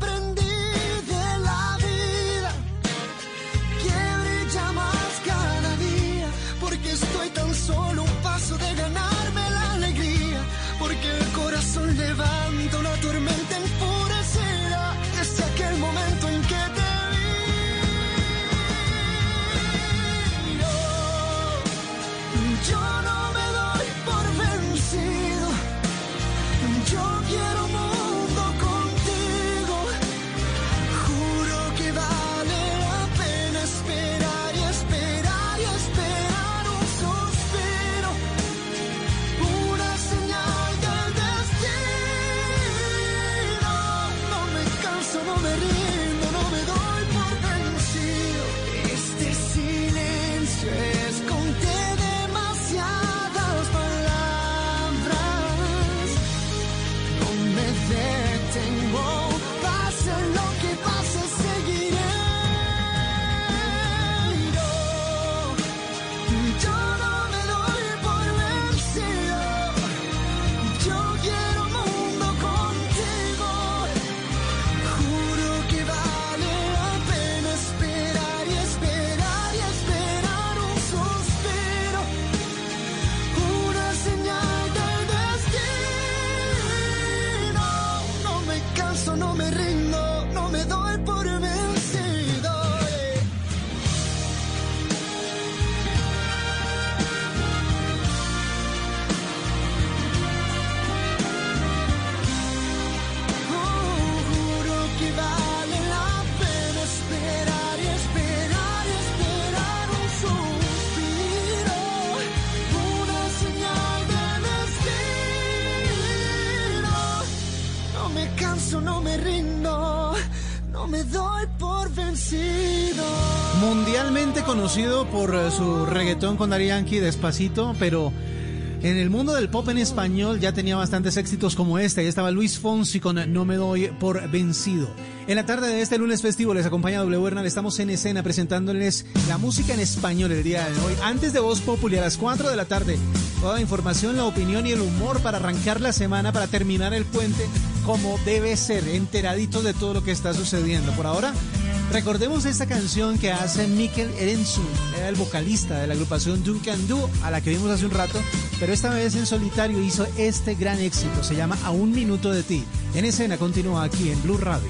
conocido por eh, su reggaetón con Daddy Yankee despacito, pero en el mundo del pop en español ya tenía bastantes éxitos como este. Ahí estaba Luis Fonsi con No me doy por vencido. En la tarde de este lunes festivo les acompaña W Bernal. Estamos en escena presentándoles la música en español el día de hoy. Antes de Voz Populi a las 4 de la tarde. Toda la información, la opinión y el humor para arrancar la semana, para terminar el puente como debe ser, enteraditos de todo lo que está sucediendo. Por ahora, recordemos esta canción que hace Mikel Erenzu, era el vocalista de la agrupación Duncan Do, a la que vimos hace un rato, pero esta vez en solitario hizo este gran éxito, se llama A un minuto de ti. En escena continúa aquí en Blue Radio.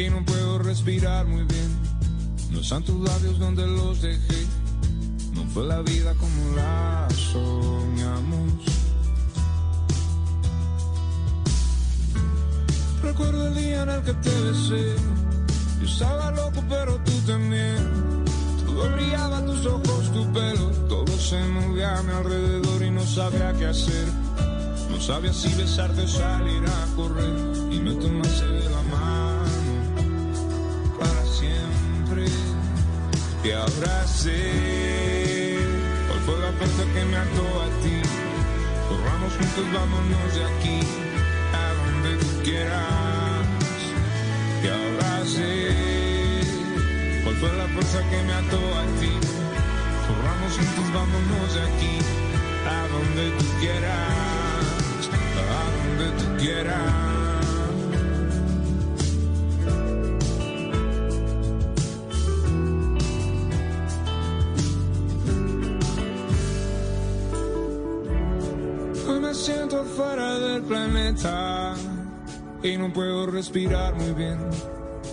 Y no puedo respirar muy bien. No están tus labios donde los dejé. No fue la vida como la soñamos. Recuerdo el día en el que te besé. Yo estaba loco, pero tú también. Todo brillaba, tus ojos, tu pelo. Todo se movía a mi alrededor y no sabía qué hacer. No sabía si besarte o salir a correr y me tomaste de la mano Sé cuál fue la fuerza que me ató a ti. Corramos juntos, vámonos de aquí a donde tú quieras. Ahora sé cuál fue la fuerza que me ató a ti. Corramos juntos, vámonos de aquí a donde tú quieras, a donde tú quieras. Y no puedo respirar muy bien.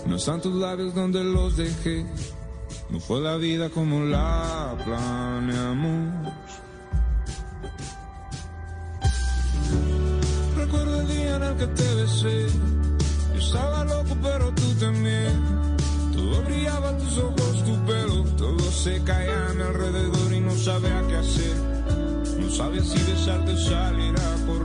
No están tus labios donde los dejé. No fue la vida como la planeamos. Recuerdo el día en el que te besé. Yo estaba loco, pero tú también. Todo brillaba, tus ojos, tu pelo. Todo se caía a mi alrededor y no sabía qué hacer. No sabía si besarte o salir a correr.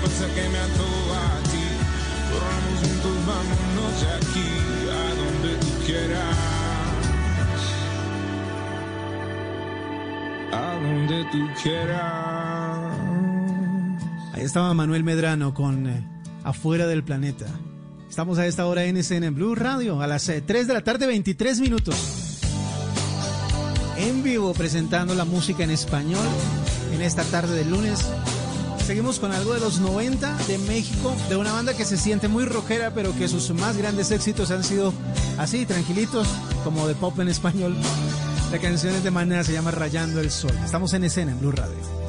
Fuerza que me ató a ti. Corramos juntos, vámonos de aquí a donde tú quieras. A donde tú quieras. Ahí estaba Manuel Medrano con eh, Afuera del Planeta. Estamos a esta hora en en Blue Radio a las eh, 3 de la tarde, 23 minutos. En vivo presentando la música en español en esta tarde del lunes. Seguimos con algo de los 90 de México, de una banda que se siente muy rockera, pero que sus más grandes éxitos han sido así, tranquilitos, como de pop en español. La canción es de manera se llama Rayando el Sol. Estamos en escena en Blue Radio.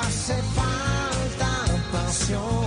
hace falta pasión.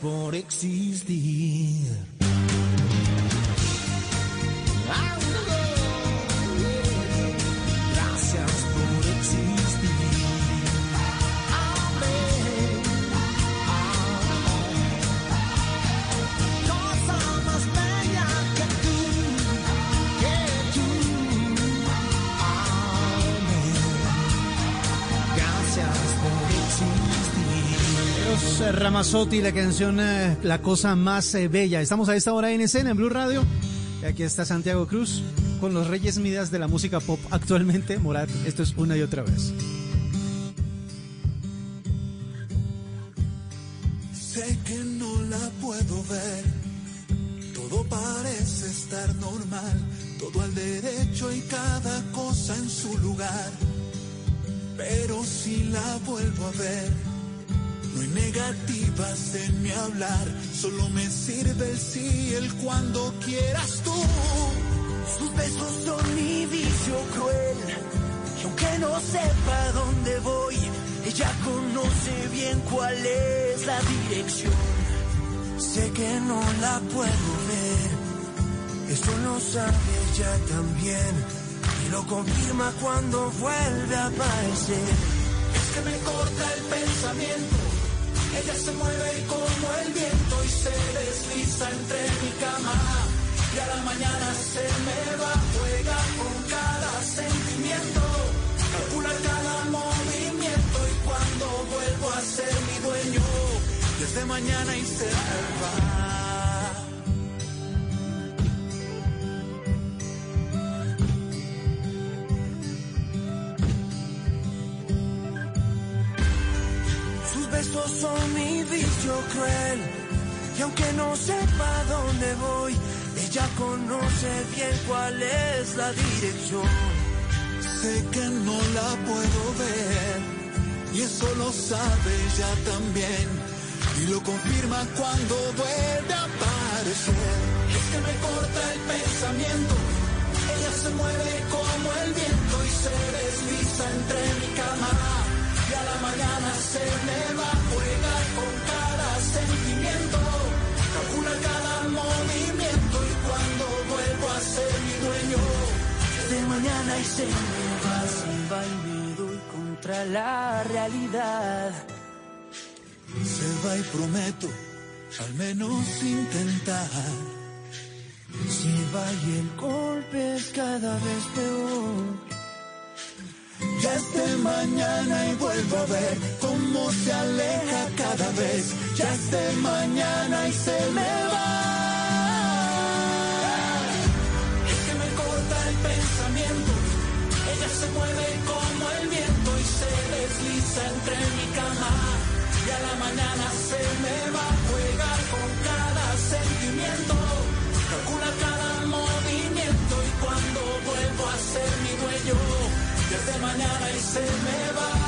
por existir. Ramazotti, la canción eh, La cosa más eh, bella. Estamos a esta hora en escena en Blue Radio. Y aquí está Santiago Cruz con los Reyes Midas de la música pop actualmente. Morat, esto es una y otra vez. dirección. Sé que no la puedo ver, eso lo sabe ya también. Y lo confirma cuando vuelve a aparecer. Es que me corta el pensamiento, ella se mueve como el viento y se desliza entre mi cama. Y a la mañana se me va, juega con cada sentimiento, calcula cada movimiento y cuando vuelvo a ser desde mañana y se va. Sus besos son mi vicio cruel. Y aunque no sepa dónde voy, ella conoce bien cuál es la dirección. Sé que no la puedo ver. Y eso lo sabe ella también. Y lo confirma cuando vuelve a aparecer. Es que me corta el pensamiento. Ella se mueve como el viento y se desliza entre mi cama. Y a la mañana se me va a jugar con cada sentimiento. Calcula cada movimiento y cuando vuelvo a ser mi dueño. De mañana y se me va. Se va y me doy contra la realidad. Se va y prometo al menos intentar. Se va y el golpe es cada vez peor. Ya es mañana y vuelvo a ver cómo se aleja cada vez. Ya es mañana y se me va. Es que me corta el pensamiento. Ella se mueve como el viento y se desliza entre mi cama. Mañana se me va a jugar con cada sentimiento. Calcula cada movimiento y cuando vuelvo a ser mi dueño desde mañana y se me va.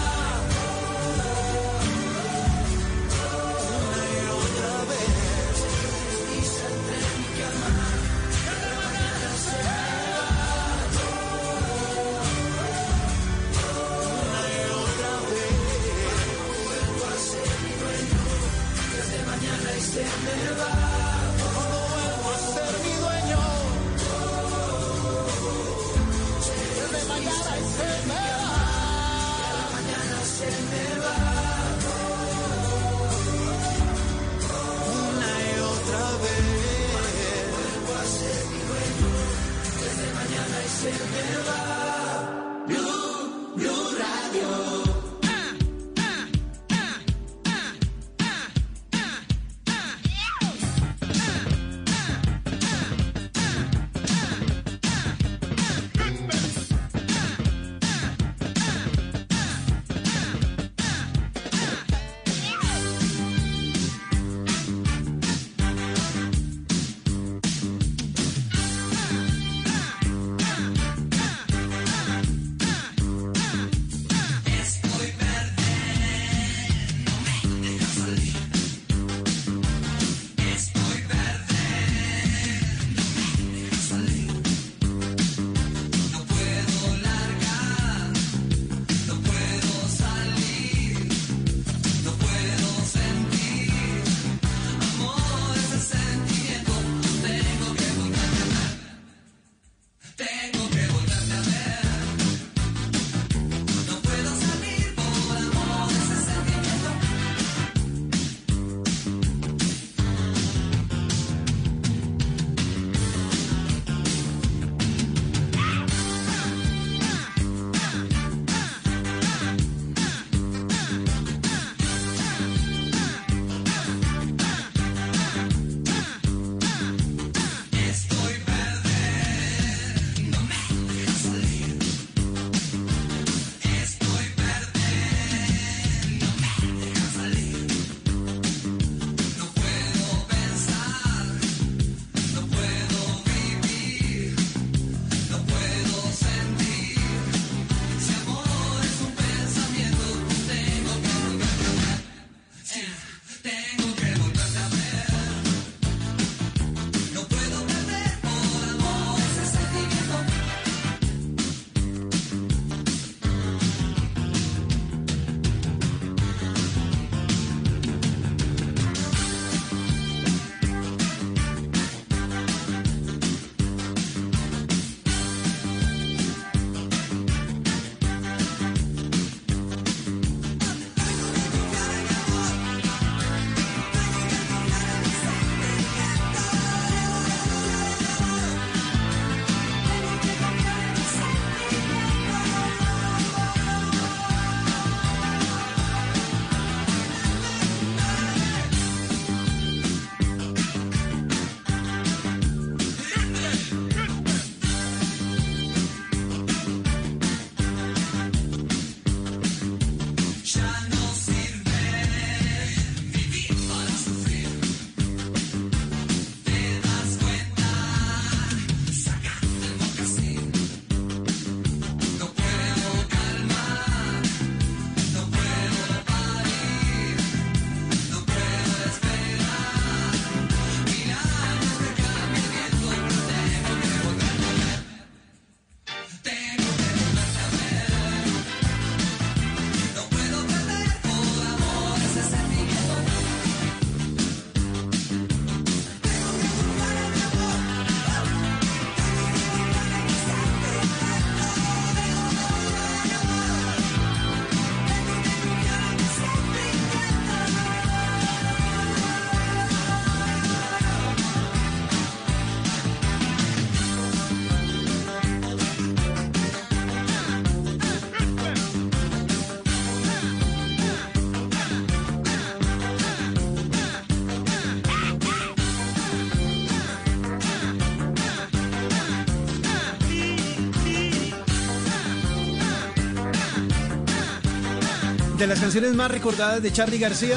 de las canciones más recordadas de Charlie García.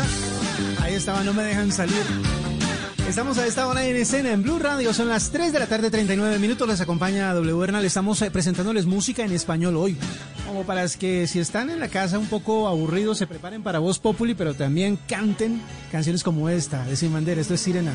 Ahí estaba, no me dejan salir. Estamos a esta hora en escena en Blue Radio, son las 3 de la tarde 39 minutos, les acompaña W Bernal, estamos eh, presentándoles música en español hoy, como para las que si están en la casa un poco aburridos se preparen para Voz Populi, pero también canten canciones como esta de Sin Bandera, esto es Sirena.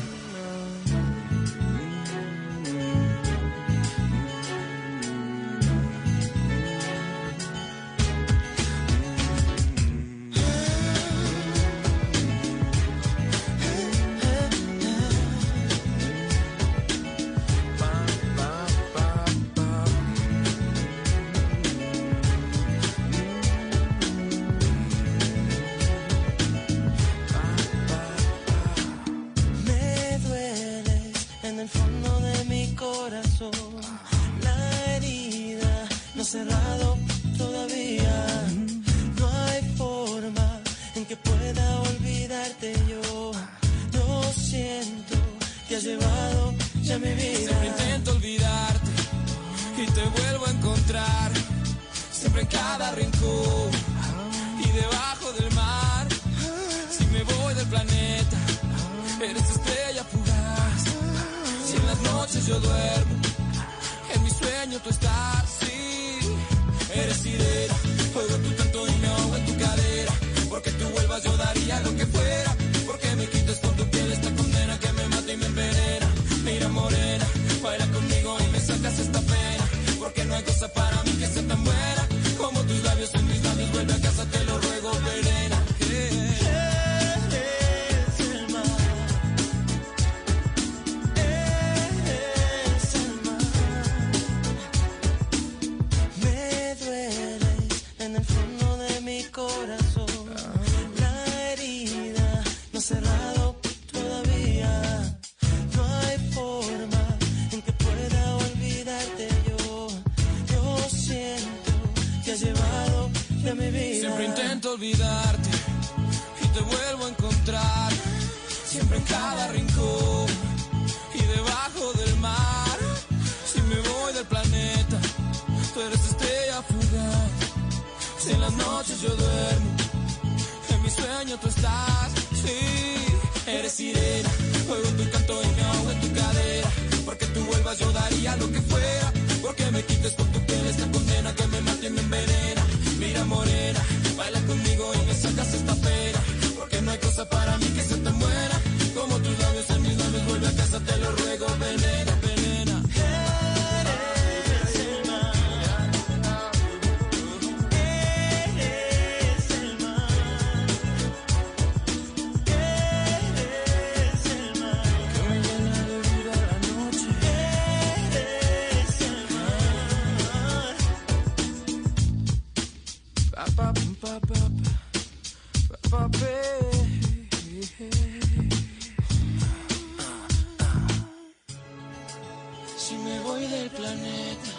Si me voy del planeta,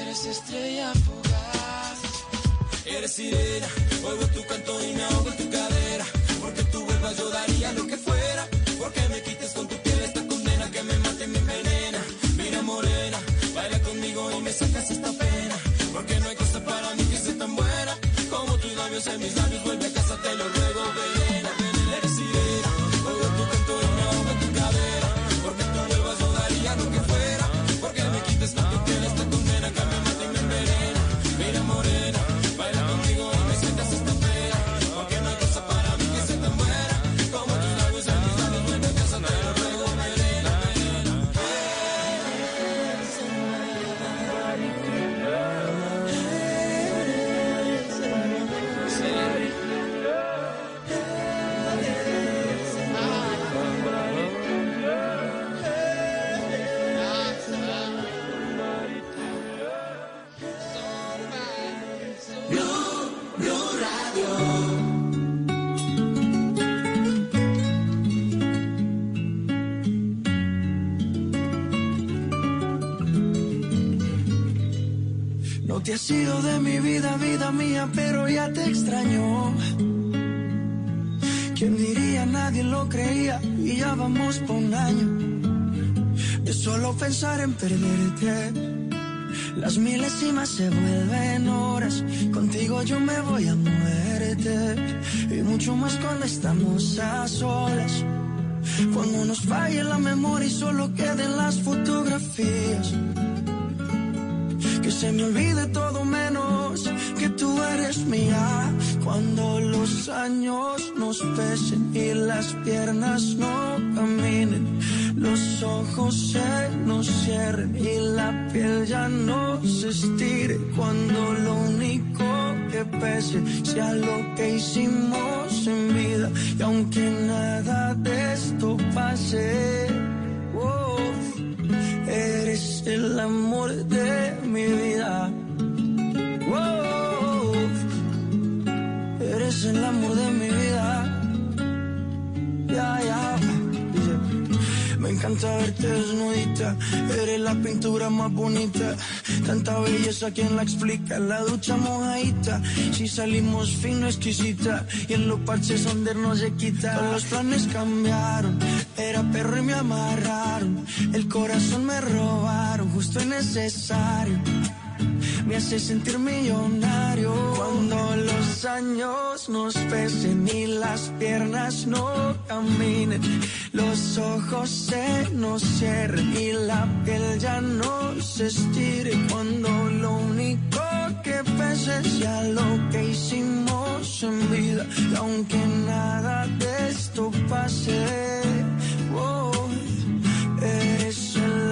eres estrella fugaz, eres sirena, oigo tu canto y me. llevábamos por un año. De solo pensar en perderte. Las milésimas se vuelven horas, contigo yo me voy a muerte. Y mucho más cuando estamos a solas. Cuando nos falle la memoria y solo queden las fotografías. Que se me olvide todo menos que tú eres mía. Cuando los años nos pesen y las piernas no los ojos se nos cierren y la piel ya no se estire. Cuando lo único que pese sea lo que hicimos en vida. Y aunque nada de esto pase, Eres la pintura más bonita. Tanta belleza, ¿quién la explica? La ducha mojadita. Si salimos fino, exquisita. Y en los parches donde no se quita. Los planes cambiaron. Era perro y me amarraron. El corazón me robaron. Justo y necesario me hace sentir millonario. Cuando los años nos pesen y las piernas no caminen, los ojos se nos cierren y la piel ya no se estire. Cuando lo único que pese sea lo que hicimos en vida, y aunque nada de esto pase, oh,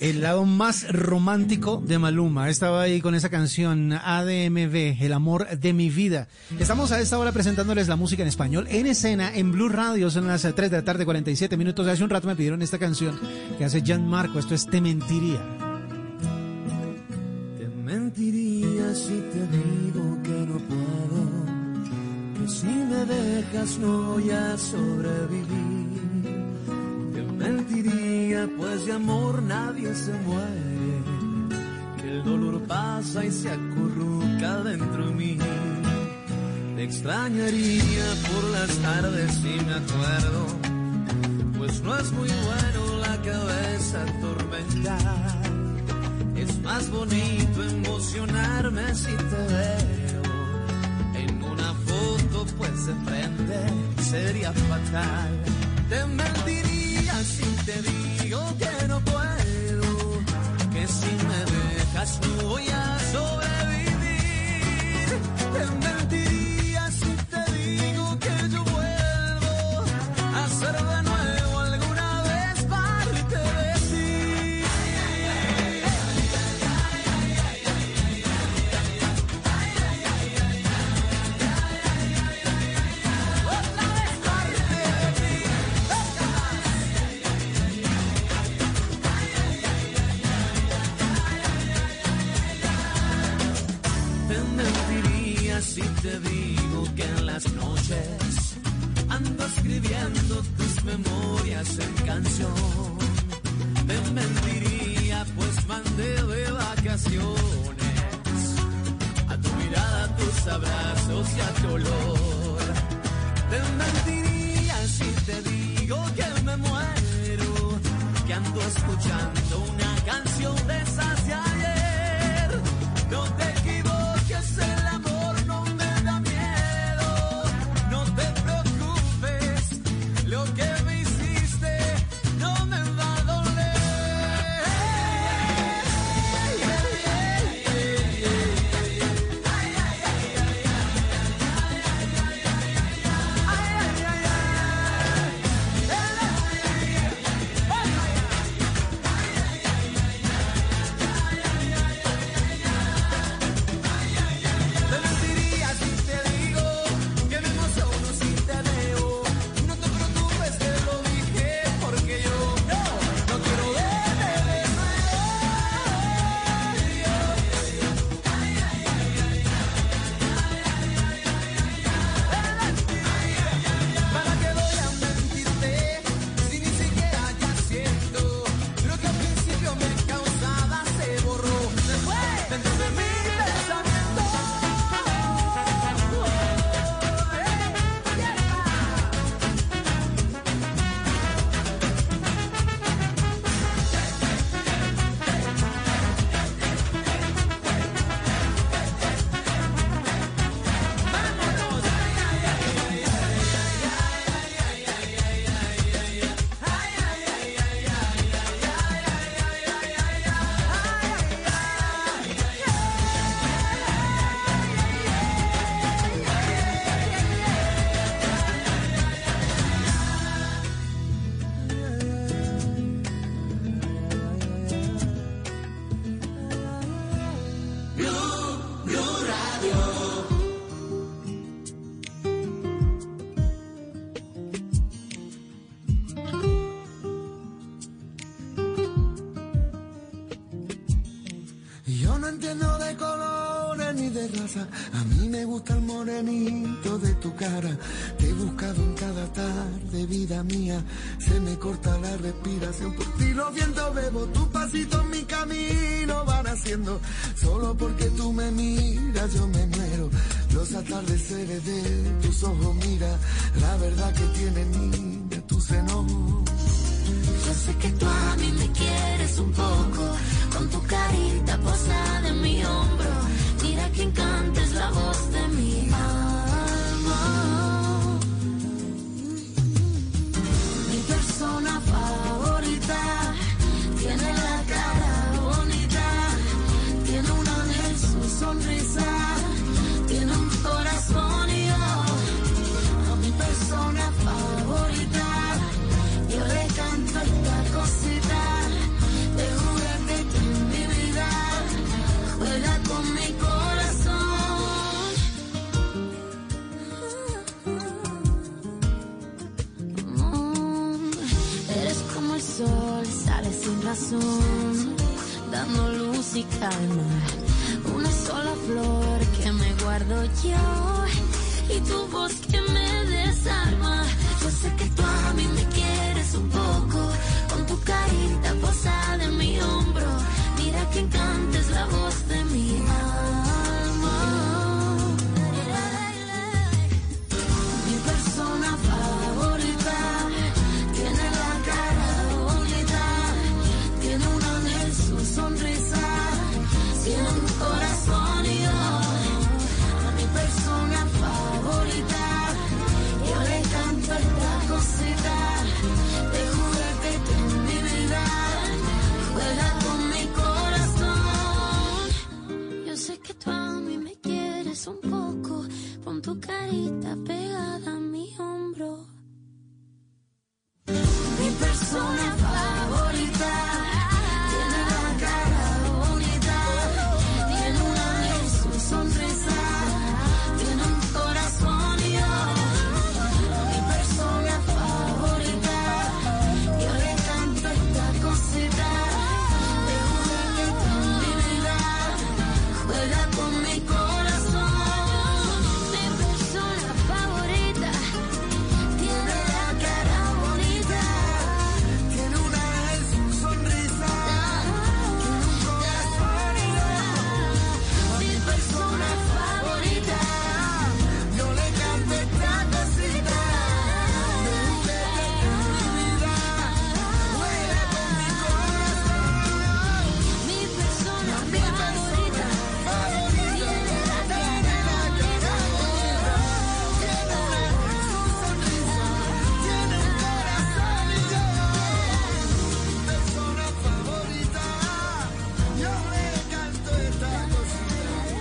El lado más romántico de Maluma. Estaba ahí con esa canción ADMV, El amor de mi vida. Estamos a esta hora presentándoles la música en español en escena en Blue Radio. Son las 3 de la tarde, 47 minutos. Hace un rato me pidieron esta canción que hace Jan Marco. Esto es Te mentiría. Te mentiría si te digo que no puedo, que si me dejas no voy a sobrevivir. De amor nadie se muere, el dolor pasa y se acurruca dentro de mí. Te extrañaría por las tardes si me acuerdo, pues no es muy bueno la cabeza atormentar. Es más bonito emocionarme si te veo en una foto, pues de frente sería fatal. Te mentiría si te digo que no puedo, que si me dejas no voy Una sola flor que me guardo yo. Y tu voz con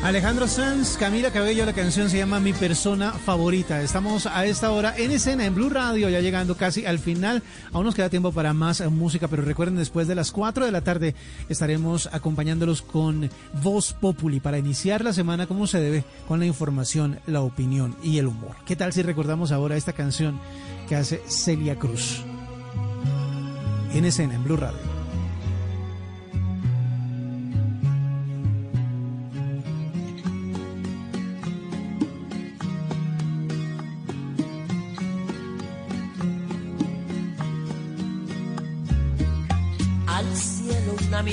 Alejandro Sanz, Camila Cabello, la canción se llama Mi persona favorita. Estamos a esta hora en escena en Blue Radio, ya llegando casi al final. Aún nos queda tiempo para más música, pero recuerden, después de las 4 de la tarde estaremos acompañándolos con Voz Populi para iniciar la semana como se debe, con la información, la opinión y el humor. ¿Qué tal si recordamos ahora esta canción que hace Celia Cruz? En escena en Blue Radio.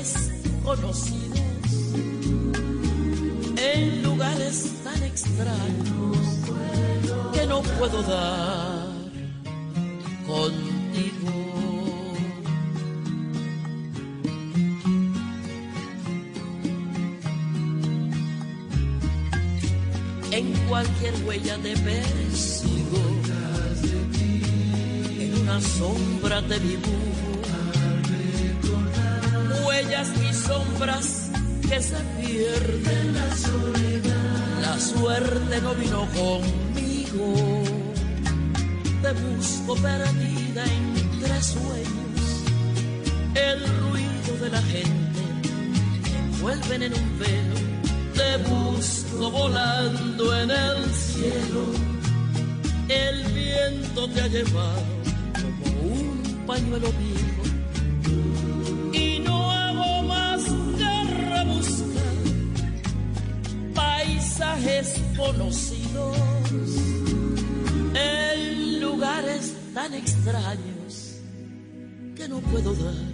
hago más que rebuscar paisajes conocidos en lugares tan extraños que no puedo dar contigo. En cualquier huella te persigo, en una sombra te dibujo, huellas y sombras que se pierden la soledad. La suerte no vino conmigo. Te busco perdida entre sueños. El ruido de la gente me envuelven en un velo. Te busco volando en el cielo. El viento te ha llevado como un pañuelo viejo. Paisajes en lugares tan extraños que no puedo dar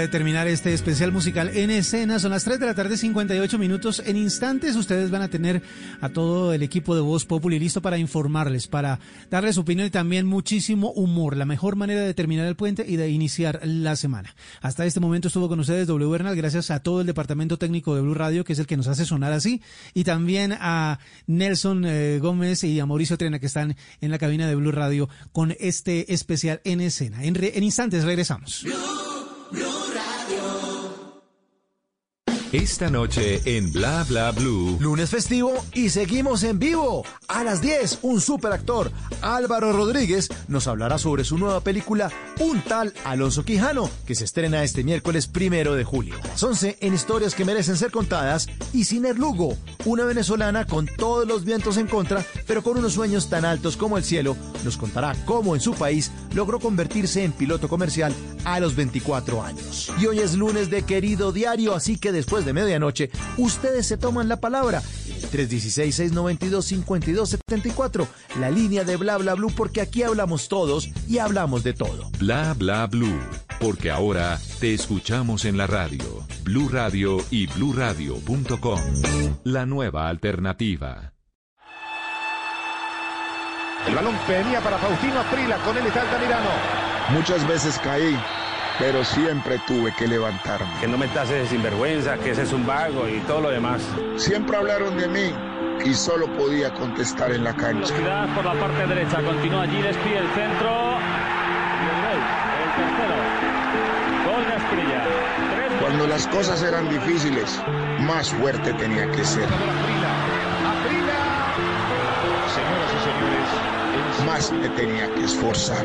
de terminar este especial musical en escena. Son las 3 de la tarde, 58 minutos. En instantes ustedes van a tener a todo el equipo de Voz Populi listo para informarles, para darles opinión y también muchísimo humor. La mejor manera de terminar el puente y de iniciar la semana. Hasta este momento estuvo con ustedes W Bernal, gracias a todo el departamento técnico de Blue Radio, que es el que nos hace sonar así, y también a Nelson eh, Gómez y a Mauricio Trena, que están en la cabina de Blue Radio con este especial en escena. En, re- en instantes regresamos. Esta noche en Bla Bla Blue. Lunes festivo y seguimos en vivo. A las 10, un superactor, Álvaro Rodríguez, nos hablará sobre su nueva película Un tal Alonso Quijano, que se estrena este miércoles primero de julio. A las 11, en historias que merecen ser contadas, y Ciner Lugo, una venezolana con todos los vientos en contra, pero con unos sueños tan altos como el cielo, nos contará cómo en su país logró convertirse en piloto comercial a los 24 años. Y hoy es lunes de querido diario, así que después de medianoche, ustedes se toman la palabra. 316-692-5274, la línea de bla bla blue, porque aquí hablamos todos y hablamos de todo. Bla Bla Blue. Porque ahora te escuchamos en la radio. Blue Radio y bluradio.com. La nueva alternativa. El balón venía para Faustino Aprila, con él está Altamirano. Muchas veces caí, pero siempre tuve que levantarme. Que no me tases de sinvergüenza, que ese es un vago y todo lo demás. Siempre hablaron de mí y solo podía contestar en la cancha. Velocidad por la parte derecha, continúa allí, despide el centro. Y el gol, el tercero. Gol de Asprilla. Tres Cuando las cosas eran difíciles, más fuerte tenía que ser. Señoras y señores, Más me tenía que esforzar.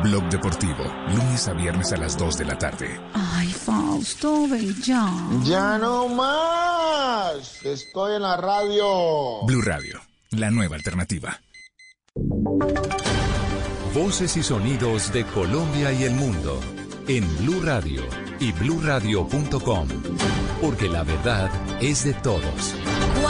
Blog Deportivo, lunes a viernes a las 2 de la tarde. Ay, Fausto, ve ya. Ya no más. Estoy en la radio. Blue Radio, la nueva alternativa. Voces y sonidos de Colombia y el mundo en Blue Radio y bluradio.com, porque la verdad es de todos.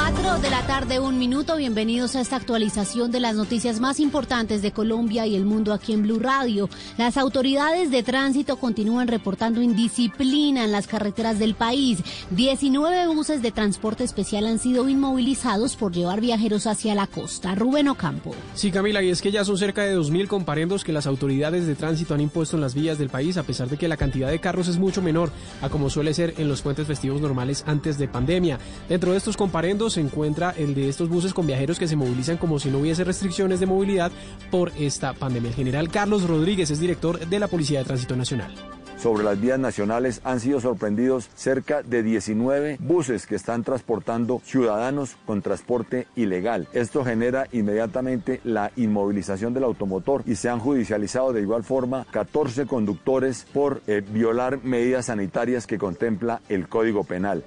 4 de la tarde, un minuto. Bienvenidos a esta actualización de las noticias más importantes de Colombia y el mundo aquí en Blue Radio. Las autoridades de tránsito continúan reportando indisciplina en las carreteras del país. 19 buses de transporte especial han sido inmovilizados por llevar viajeros hacia la costa. Rubén Ocampo. Sí, Camila, y es que ya son cerca de 2.000 comparendos que las autoridades de tránsito han impuesto en las vías del país, a pesar de que la cantidad de carros es mucho menor a como suele ser en los puentes festivos normales antes de pandemia. Dentro de estos comparendos se encuentra el de estos buses con viajeros que se movilizan como si no hubiese restricciones de movilidad por esta pandemia. El general Carlos Rodríguez es director de la Policía de Tránsito Nacional sobre las vías nacionales han sido sorprendidos cerca de 19 buses que están transportando ciudadanos con transporte ilegal. Esto genera inmediatamente la inmovilización del automotor y se han judicializado de igual forma 14 conductores por eh, violar medidas sanitarias que contempla el Código Penal.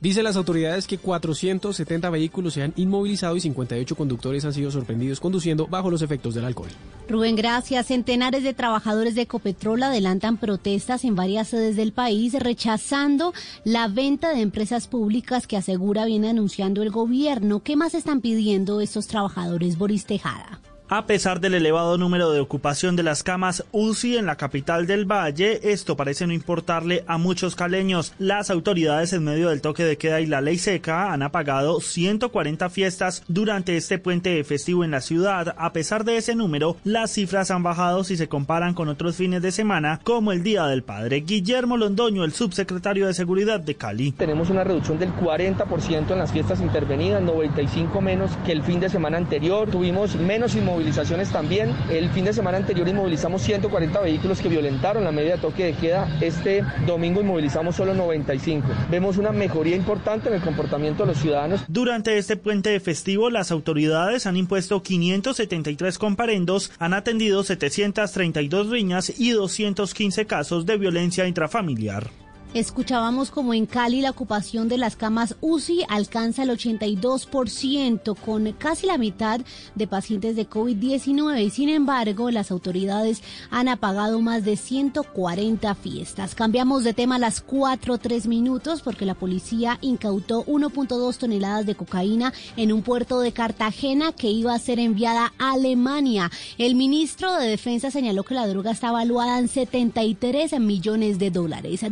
Dice las autoridades que 470 vehículos se han inmovilizado y 58 conductores han sido sorprendidos conduciendo bajo los efectos del alcohol. Rubén, gracias. Centenares de trabajadores de Ecopetrol adelantan protestas en varias sedes del país rechazando la venta de empresas públicas que asegura viene anunciando el gobierno. ¿Qué más están pidiendo estos trabajadores, Boris Tejada? A pesar del elevado número de ocupación de las camas UCI en la capital del Valle, esto parece no importarle a muchos caleños. Las autoridades en medio del toque de queda y la ley seca han apagado 140 fiestas durante este puente festivo en la ciudad. A pesar de ese número, las cifras han bajado si se comparan con otros fines de semana, como el Día del Padre. Guillermo Londoño, el subsecretario de Seguridad de Cali. Tenemos una reducción del 40% en las fiestas intervenidas, 95 menos que el fin de semana anterior. Tuvimos menos inmovilización movilizaciones también. El fin de semana anterior inmovilizamos 140 vehículos que violentaron la medida de toque de queda. Este domingo inmovilizamos solo 95. Vemos una mejoría importante en el comportamiento de los ciudadanos. Durante este puente festivo, las autoridades han impuesto 573 comparendos, han atendido 732 riñas y 215 casos de violencia intrafamiliar. Escuchábamos como en Cali la ocupación de las camas UCI alcanza el 82% con casi la mitad de pacientes de COVID-19 y sin embargo las autoridades han apagado más de 140 fiestas. Cambiamos de tema las 4 3 minutos porque la policía incautó 1.2 toneladas de cocaína en un puerto de Cartagena que iba a ser enviada a Alemania. El ministro de Defensa señaló que la droga está valuada en 73 millones de dólares.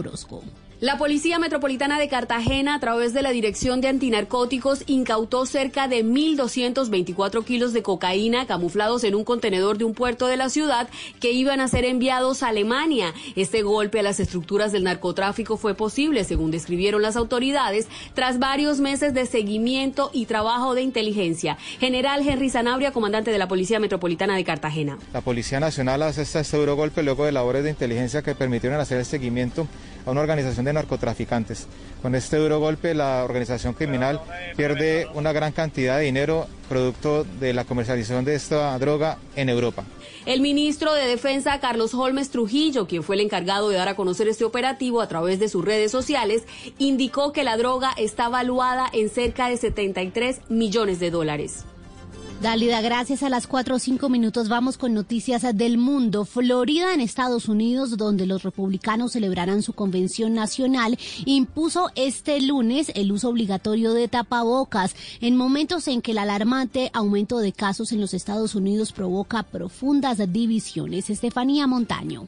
Auto School. La Policía Metropolitana de Cartagena, a través de la Dirección de Antinarcóticos, incautó cerca de 1.224 kilos de cocaína camuflados en un contenedor de un puerto de la ciudad que iban a ser enviados a Alemania. Este golpe a las estructuras del narcotráfico fue posible, según describieron las autoridades, tras varios meses de seguimiento y trabajo de inteligencia. General Henry Zanabria, comandante de la Policía Metropolitana de Cartagena. La Policía Nacional hace este duro golpe luego de labores de inteligencia que permitieron hacer el seguimiento a una organización de narcotraficantes. Con este duro golpe, la organización criminal pierde una gran cantidad de dinero producto de la comercialización de esta droga en Europa. El ministro de Defensa, Carlos Holmes Trujillo, quien fue el encargado de dar a conocer este operativo a través de sus redes sociales, indicó que la droga está valuada en cerca de 73 millones de dólares. Dálida, gracias a las 4 o 5 minutos vamos con noticias del mundo. Florida en Estados Unidos, donde los republicanos celebrarán su convención nacional, impuso este lunes el uso obligatorio de tapabocas en momentos en que el alarmante aumento de casos en los Estados Unidos provoca profundas divisiones. Estefanía Montaño.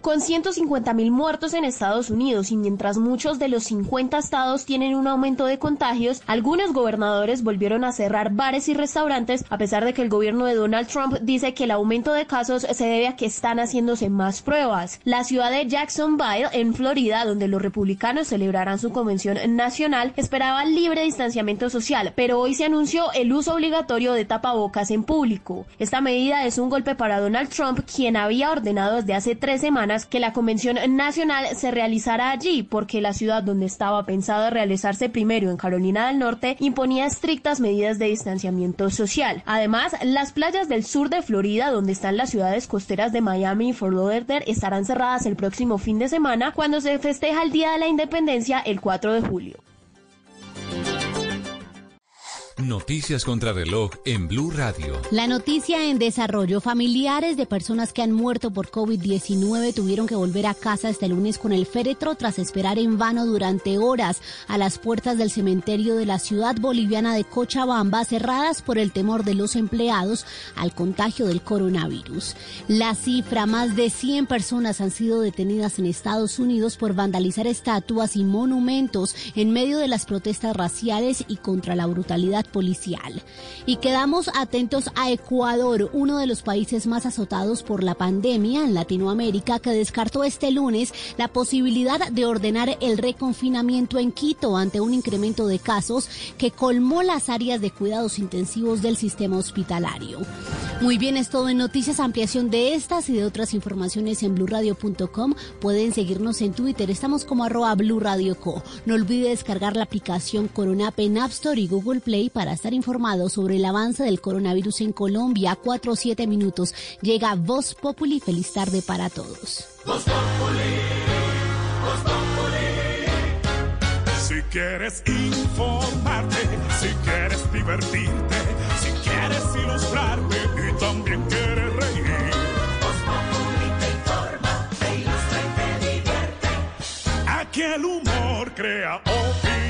Con 150 mil muertos en Estados Unidos y mientras muchos de los 50 estados tienen un aumento de contagios, algunos gobernadores volvieron a cerrar bares y restaurantes a pesar de que el gobierno de Donald Trump dice que el aumento de casos se debe a que están haciéndose más pruebas. La ciudad de Jacksonville, en Florida, donde los republicanos celebrarán su convención nacional, esperaba libre distanciamiento social, pero hoy se anunció el uso obligatorio de tapabocas en público. Esta medida es un golpe para Donald Trump, quien había ordenado desde hace tres semanas que la convención nacional se realizara allí, porque la ciudad donde estaba pensado realizarse primero en Carolina del Norte imponía estrictas medidas de distanciamiento social. Además, las playas del sur de Florida, donde están las ciudades costeras de Miami y Fort Lauderdale, estarán cerradas el próximo fin de semana cuando se festeja el Día de la Independencia el 4 de julio. Noticias contra reloj en Blue Radio. La noticia en desarrollo. Familiares de personas que han muerto por COVID-19 tuvieron que volver a casa este lunes con el féretro tras esperar en vano durante horas a las puertas del cementerio de la ciudad boliviana de Cochabamba, cerradas por el temor de los empleados al contagio del coronavirus. La cifra, más de 100 personas han sido detenidas en Estados Unidos por vandalizar estatuas y monumentos en medio de las protestas raciales y contra la brutalidad policial. Y quedamos atentos a Ecuador, uno de los países más azotados por la pandemia en Latinoamérica, que descartó este lunes la posibilidad de ordenar el reconfinamiento en Quito ante un incremento de casos que colmó las áreas de cuidados intensivos del sistema hospitalario. Muy bien, es todo en noticias, ampliación de estas y de otras informaciones en blurradio.com. Pueden seguirnos en Twitter, estamos como arroba Blue Radio Co. No olvide descargar la aplicación Coronap en App Store y Google Play para estar informado sobre el avance del coronavirus en Colombia. 4 o 7 minutos. Llega Voz Populi. Feliz tarde para todos. Si quieres informarte, si quieres divertirte, si quieres ilustrarte y también quieres reír. Voz Populi te informa, te ilustra y te divierte. Aquí el humor crea opinión.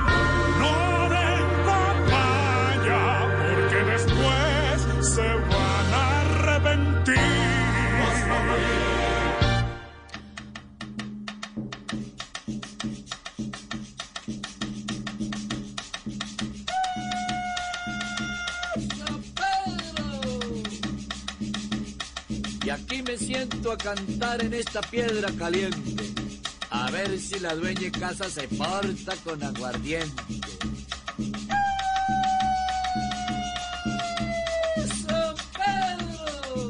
Aquí me siento a cantar en esta piedra caliente. A ver si la dueña casa se porta con aguardiente. ¡San Pedro!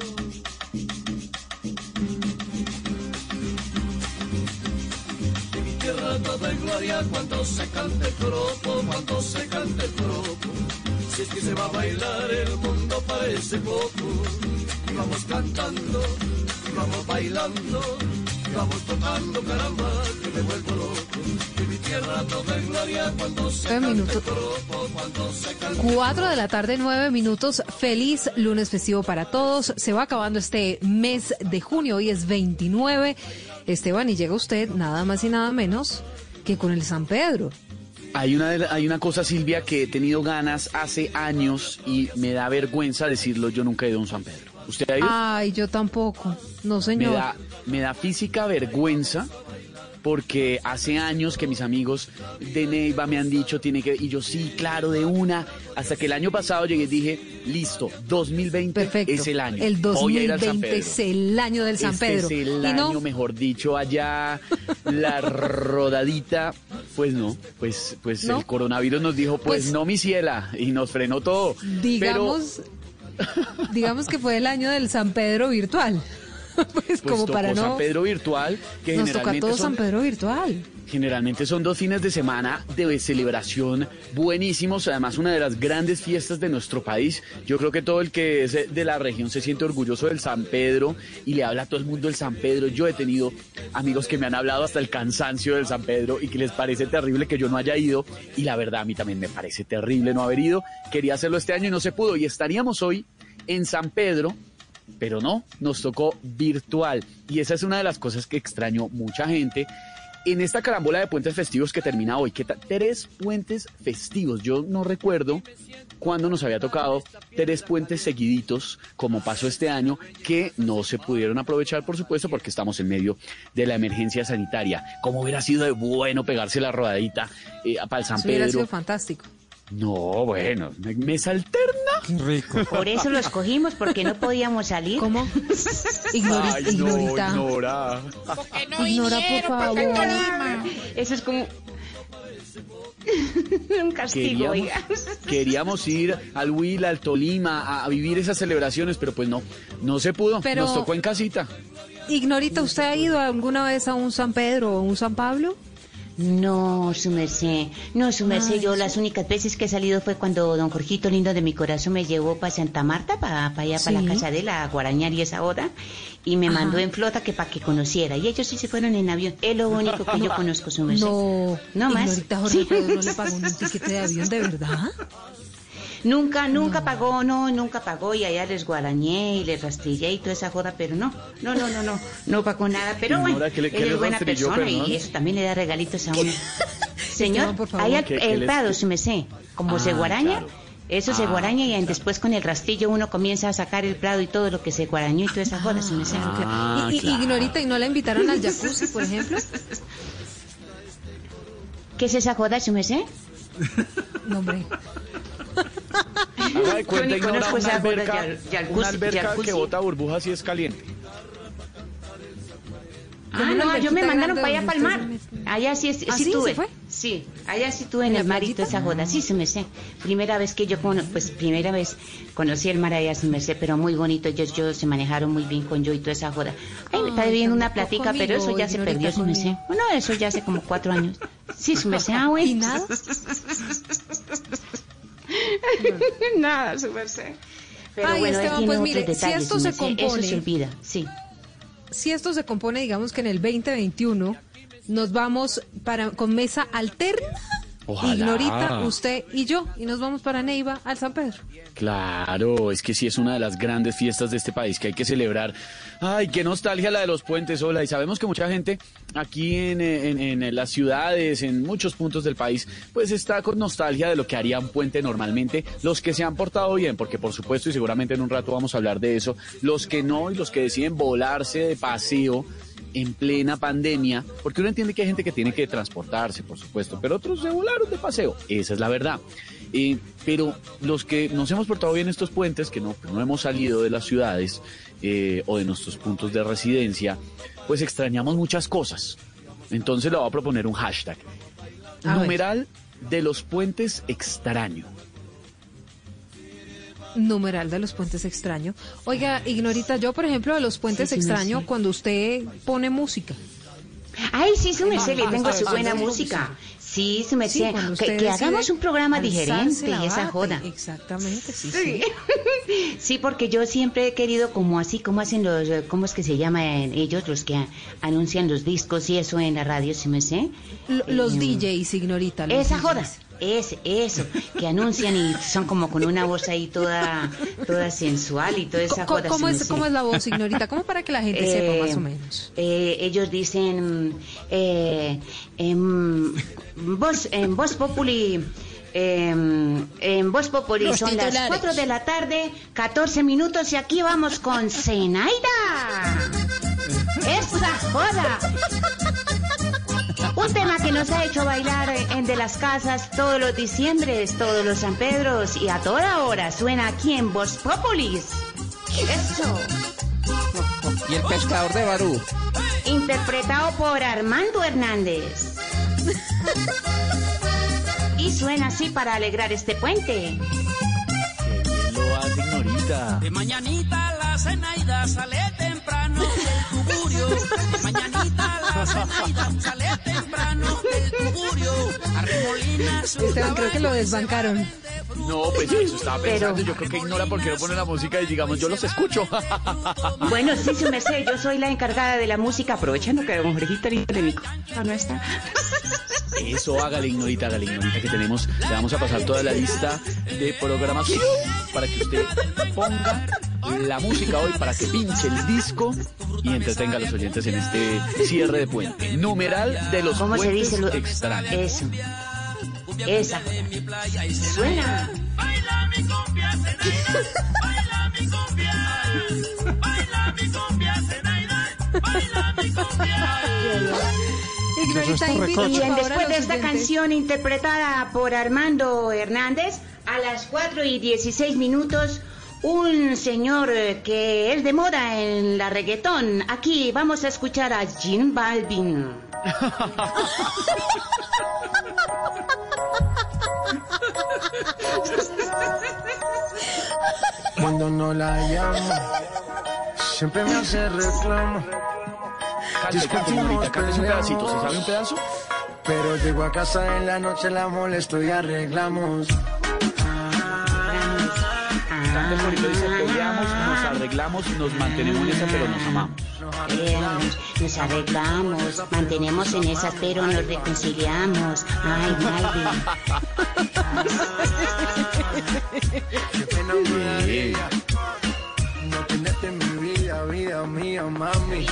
De mi tierra toda en gloria cuando se cante el joropo, cuando se cante el joropo. Si es que se va a bailar, el mundo parece poco. Vamos cantando, vamos bailando, vamos tocando caramba, que me vuelvo loco. De mi tierra toda en gloria cuando se Nueve cante el minutos. joropo, cuando se cante 4 de la tarde, 9 minutos. Feliz lunes festivo para todos. Se va acabando este mes de junio. Hoy es 29. Esteban, y llega usted nada más y nada menos que con el San Pedro. Hay una, hay una cosa, Silvia, que he tenido ganas hace años y me da vergüenza decirlo. Yo nunca he ido a un San Pedro. ¿Usted ha ido? Ay, yo tampoco. No, me, señor. da, me da física vergüenza porque hace años que mis amigos de Neiva me han dicho tiene que y yo sí, claro, de una, hasta que el año pasado llegué y dije, listo, 2020 es el año. El Voy a ir al San 2020 Pedro. es el año del San Este Pedro. es el no, año, mejor dicho, allá la rodadita, pues no, pues, pues ¿No? el coronavirus nos dijo, pues, Pues- no, mi ciela, y nos frenó todo. digamos, digamos que fue el año del San Pedro virtual. pues Pues como para no. San Pedro virtual, que Nos toca todo son- San Pedro virtual. Generalmente son dos fines de semana de celebración buenísimos, además una de las grandes fiestas de nuestro país. Yo creo que todo el que es de la región se siente orgulloso del San Pedro y le habla a todo el mundo del San Pedro. Yo he tenido amigos que me han hablado hasta el cansancio del San Pedro y que les parece terrible que yo no haya ido y la verdad a mí también me parece terrible no haber ido. Quería hacerlo este año y no se pudo y estaríamos hoy en San Pedro pero no, nos tocó virtual. Y esa es una de las cosas que extrañó mucha gente. En esta carambola de puentes festivos que termina hoy, ¿qué tal? Tres puentes festivos. Yo no recuerdo cuándo nos había tocado tres puentes seguiditos, como pasó este año, que no se pudieron aprovechar, por supuesto, porque estamos en medio de la emergencia sanitaria. ¿Cómo hubiera sido de bueno pegarse la rodadita eh, para el San Eso hubiera Pedro? sido fantástico. No, bueno, me- mesa alterna. Qué rico. Por eso lo escogimos, porque no podíamos salir. ¿Cómo? Ay, no, ignora. no Ignora, por vinieron, favor. Tolima. Eso es como... Un castigo, queríamos, oiga. queríamos ir al Huila, al Tolima, a, a vivir esas celebraciones, pero pues no, no se pudo. Pero- Nos tocó en casita. Ignorita, ¿usted ha ido alguna vez a un San Pedro o un San Pablo? No, su merced. No, su merced. Yo las únicas veces que he salido fue cuando don Jorgito lindo de mi corazón me llevó para Santa Marta, para allá, para la casa de la Guarañar y esa hora. Y me Ajá. mandó en flota que para que conociera. Y ellos sí se fueron en avión. Es lo único que yo conozco, su merced. No, No más. Jorge Sí. No le pagó un tiquete de avión, ¿de verdad? Nunca, nunca pagó, no, nunca pagó y allá les guarañé y les rastrillé y toda esa joda, pero no, no, no, no, no, no pagó nada, pero bueno, que le- él que es buena persona perdón. y eso también le da regalitos a uno. Señor, Esteban, por favor. allá Que- que el les- prado, su mesé, como Ah, se guaraña, claro. eso se Ah, guaraña y claro. después con el rastrillo uno comienza a sacar el prado y todo lo que se guarañó y toda esa joda, su mesé. Ah, y, y- claro. Ignorita, ¿y no la invitaron al jacuzzi, por ejemplo? ¿Qué es esa joda, su mesé? No, hombre. Haga de cuenta, conozco una esa boda alberca, una alberca que bota burbujas y es caliente. Ah, una no, yo me mandaron para allá, donde para el mar. usted se Allá sí, es- ¿Ah, sí sí? tuve. ¿Se fue? Sí, allá sí tuve en ¿En la el mar y toda playita? esa joda. Sí, se me sé. Primera vez que yo, pues primera vez conocí el mar allá, se me sé, pero muy bonito. Ellos yo, se manejaron muy bien con yo y toda esa joda. Ay, me está debiendo una platica, pero eso ya se perdió, se me sé. Bueno, eso ya hace como cuatro años. Sí, se me sé. Ah, bueno. ¿Y nada? nada, su merced. Pero Ay, bueno, Esteban, pues mire, si esto se. Eso compone- se olvida, sí. Si esto se compone, digamos que en el 2021 nos vamos para con mesa alterna. Ojalá. Ignorita, usted y yo, y nos vamos para Neiva al San Pedro. Claro, es que sí es una de las grandes fiestas de este país que hay que celebrar. Ay, qué nostalgia la de los puentes, hola. Y sabemos que mucha gente aquí en, en- en las ciudades, en muchos puntos del país, pues está con nostalgia de lo que haría un puente normalmente. Los que se han portado bien, porque por supuesto, y seguramente en un rato vamos a hablar de eso, los que no y los que deciden volarse de paseo en plena pandemia, porque uno entiende que hay gente que tiene que transportarse, por supuesto, pero otros se volaron de paseo, esa es la verdad. Eh, pero los que nos hemos portado bien estos puentes, que no, no hemos salido de las ciudades eh, o de nuestros puntos de residencia, pues extrañamos muchas cosas. Entonces le voy a proponer un hashtag. A ver. Numeral de los puentes extraño. Numeral de los puentes extraño. Oiga, Ignorita, yo por ejemplo de los puentes Sí, extraño cuando usted pone música. Ay, sí, su merced, le tengo su buena música. Sí, su Sí, merced. que, que hagamos un programa diferente y esa joda. Exactamente, sí, Sí. sí. Porque yo siempre he querido como así, como hacen los, eh, ¿cómo es que se llaman ellos, los que anuncian los discos y eso en la radio, si me sé? L- Los Eh, DJs, Ignorita. los Esa DJs. joda, ese, eso, que anuncian y son como con una voz ahí toda, toda sensual y toda esa Co- joda. ¿Cómo es. ¿Cómo es la voz, Ignorita? ¿Cómo para que la gente Eh, sepa más o menos? eh, ellos dicen eh, em, voz, en voz populi em, en voz populi Los son las titulares. 4 de la tarde 14 minutos y aquí vamos con Zenaida esa joda un tema que nos ha hecho bailar en de las casas todos los diciembres, todos los San Pedros y a toda hora suena aquí en Voz Populis. Eso. Y el pescador de Barú. Interpretado por Armando Hernández. Y suena así para alegrar este puente. ¿Quién lo hace, ignorita? De mañanita la Zenaida sale temprano del tugurio. De mañanita sale temprano. del Esteban, creo que lo desbancaron. No, pues eso estaba pensando. Pero- Yo creo que ignora porque no pone la música y digamos, yo los escucho. Bueno, sí, su merced, yo soy la encargada de la música, aprovechando que don Jorgito ahorita de mi co- Ah, no está. Eso, hágale, ignorita, hágale, ignorita, que tenemos. Le vamos a pasar toda la lista de programación para que usted ponga la música hoy, para que pinche el disco y entretenga a los oyentes en este cierre de puente. Numeral de los ¿Cómo se dice? lo- extraños. Eso. Esa. Suena. Baila mi cumbia, Zenaida. Baila mi cumbia. Baila mi cumbia, Zenaida. Baila mi cumbia. Ignorita, Y por en- favor a después de esta canción interpretada por Armando Hernández, a las 4 y 16 minutos, un señor eh, que es de moda en la reggaetón. Aquí vamos a escuchar a Jim Balvin. Cuando no la llamo, siempre me hace reclamo. Cante, cante, cántese un pedacito. ¿Se sabe un pedazo? Pero llego a casa en la noche, la molesto y arreglamos. Cante el dice, peleamos, arreglamos, nos mantenemos en esa, pero nos amamos. Peleamos, nos arreglamos, mantenemos en esas, pero nos reconciliamos. Ay, Malvin. No tenerte mi vida. Vida mía, mami,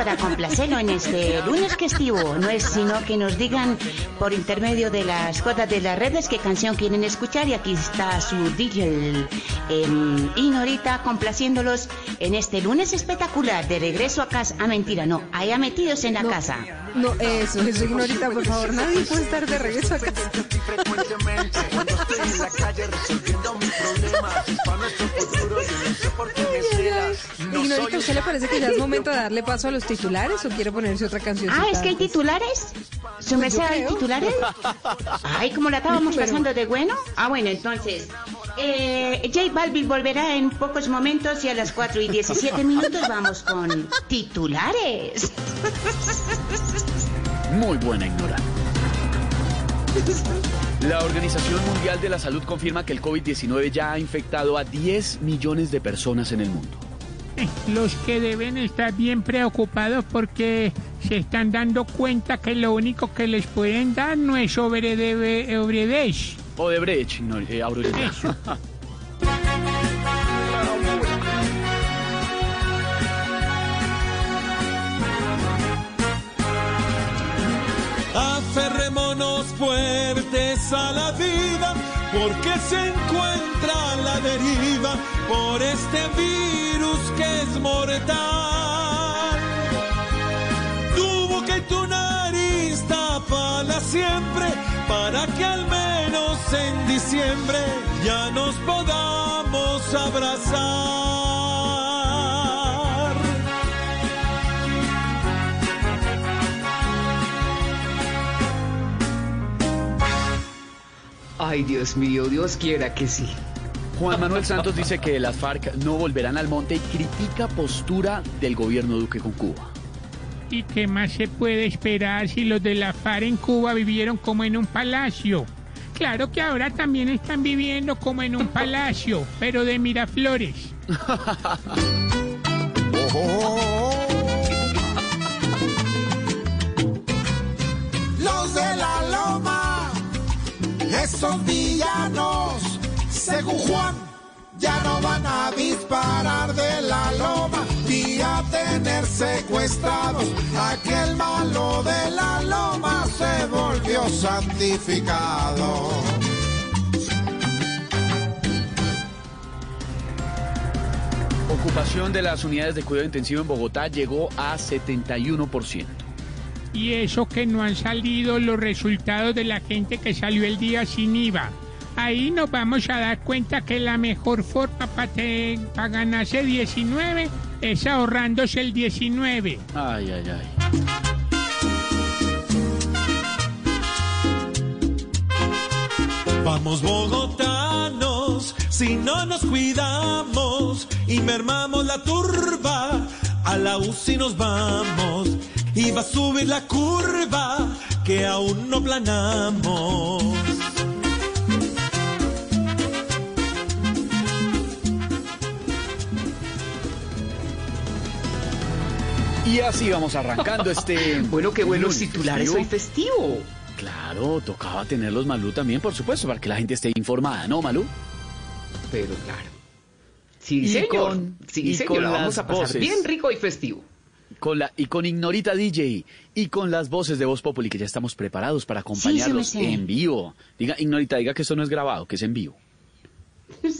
para complacerlo en este lunes festivo. No es sino que nos digan por intermedio de las cuotas de las redes qué canción quieren escuchar. Y aquí está su DJ eh, Inorita complaciéndolos en este lunes espectacular de regreso a casa. Ah, mentira, no. Allá metidos en la casa. No, eso, eso, Ignorita, por favor. Nadie puede estar de regreso a casa. Frecuentemente, cuando estoy en la calle resolviendo mis problemas, es para nuestro futuro, yo no sé por qué me celas. No Ignorita, ¿usted le parece que ya es momento de darle paso a los titulares o quiere ponerse otra canción? Ah, es que hay titulares. ¿Su Pues yo merced hay creo. titulares? Ay, como la estábamos Pero- pasando de bueno. Ah, bueno, entonces. Eh, J Balvin volverá en pocos momentos y a las 4 y 17 minutos vamos con titulares. Muy buena ignorante. La Organización Mundial de la Salud confirma que el COVID-19 ya ha infectado a 10 millones de personas en el mundo. Los que deben estar bien preocupados porque se están dando cuenta que lo único que les pueden dar no es Obrede- Obredesh. Odebrecht, no, eh. Aferrémonos fuertes a la vida, porque se encuentra a la deriva por este virus que es mortal. Tuvo que tu nariz tapala siempre, para que al menos en diciembre ya nos podamos abrazar. Ay, Dios mío, Dios quiera que sí. Juan Manuel Santos dice que las FARC no volverán al monte y critica postura del gobierno Duque con Cuba. ¿Y qué más se puede esperar si los de la FARC en Cuba vivieron como en un palacio? Claro que ahora también están viviendo como en un palacio, pero de Miraflores. Los esos villanos, según Juan, ya no van a disparar de la loma ni a tener secuestrados. Aquel malo de la loma se volvió santificado. Ocupación de las unidades de cuidado intensivo en Bogotá llegó a 71%. Y eso que no han salido los resultados de la gente que salió el día sin IVA. Ahí nos vamos a dar cuenta que la mejor forma para ganarse 19 es ahorrándose el 19. Ay, ay, ay. Vamos bogotanos, si no nos cuidamos y mermamos la turba, a la UCI nos vamos y va a subir la curva que aún no planamos. Y así vamos arrancando este. Bueno, qué buenos titulares hoy festivo. Claro, tocaba tenerlos Malú también, por supuesto, para que la gente esté informada, ¿no, Malú? Pero claro. Sí, Y señor. con- sí, y señor. con la vamos las a pasar voces. bien rico y festivo. Con la, y con Ignorita DJ y con las voces de Voz Populi que ya estamos preparados para acompañarlos Sí, en vivo. Diga, Ignorita, diga que eso no es grabado, que es en vivo.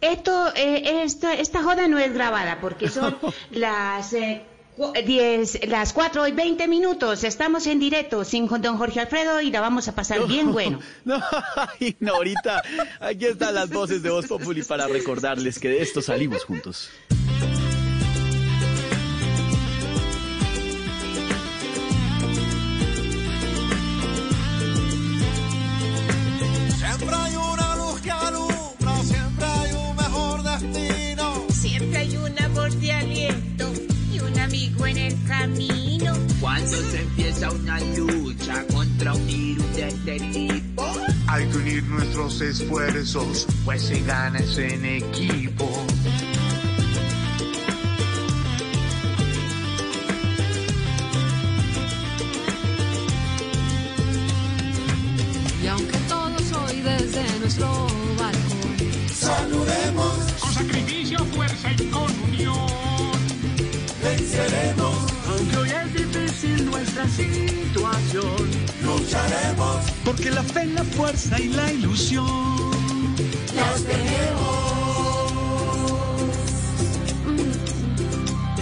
Esto, eh, esto, esta joda no es grabada porque son las eh, cu- 10, las 4 y 20 minutos. Estamos en directo sin don Jorge Alfredo y la vamos a pasar bien bueno. No, Ignorita, aquí están las voces de Voz Populi para recordarles que de esto salimos juntos. Cuando se empieza una lucha contra un virus de este tipo, hay que unir nuestros esfuerzos, pues se gana en equipo. Lucharemos, Porque la fe, la fuerza y la ilusión. las tenemos.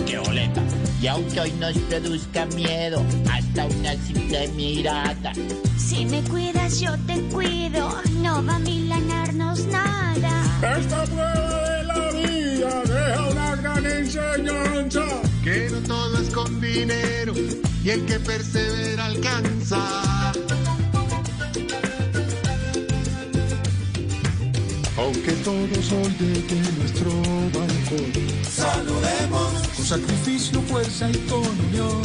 qué boleta. Y aunque hoy nos produzca miedo, hasta una simple mirada. Si me cuidas, yo te cuido. No va a milanarnos nada. Esta prueba de la vida deja una gran enseñanza. Que no todo es con dinero y el que persevera alcanza. Todos hoy desde nuestro balcón saludemos con sacrificio, fuerza y con unión.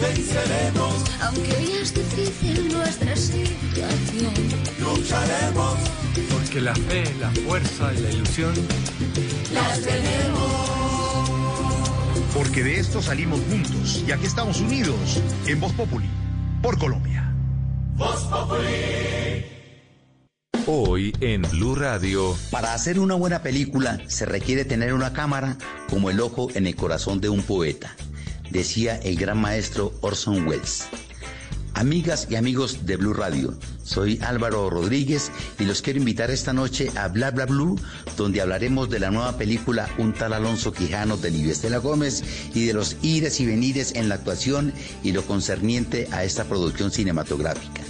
Venceremos, Aunque hoy es difícil nuestra situación. lucharemos, Porque la fe, la fuerza y la ilusión. las tenemos. Porque de esto salimos juntos y aquí estamos unidos en Voz Populi por Colombia. Hoy en Blue Radio. Para hacer una buena película se requiere tener una cámara como el ojo en el corazón de un poeta, decía el gran maestro Orson Welles. Amigas y amigos de Blue Radio, soy Álvaro Rodríguez y los quiero invitar esta noche a Bla Bla Blue, donde hablaremos de la nueva película Un tal Alonso Quijano de Lidia Estela Gómez y de los ires y venires en la actuación y lo concerniente a esta producción cinematográfica.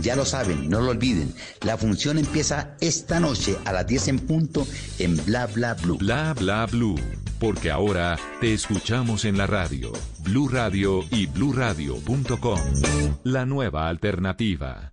Ya lo saben, no lo olviden, la función empieza esta noche a las 10 en punto en Bla Bla Blue. Bla bla blue. Porque ahora te escuchamos en la radio. Blue Radio y bluradio.com. La nueva alternativa.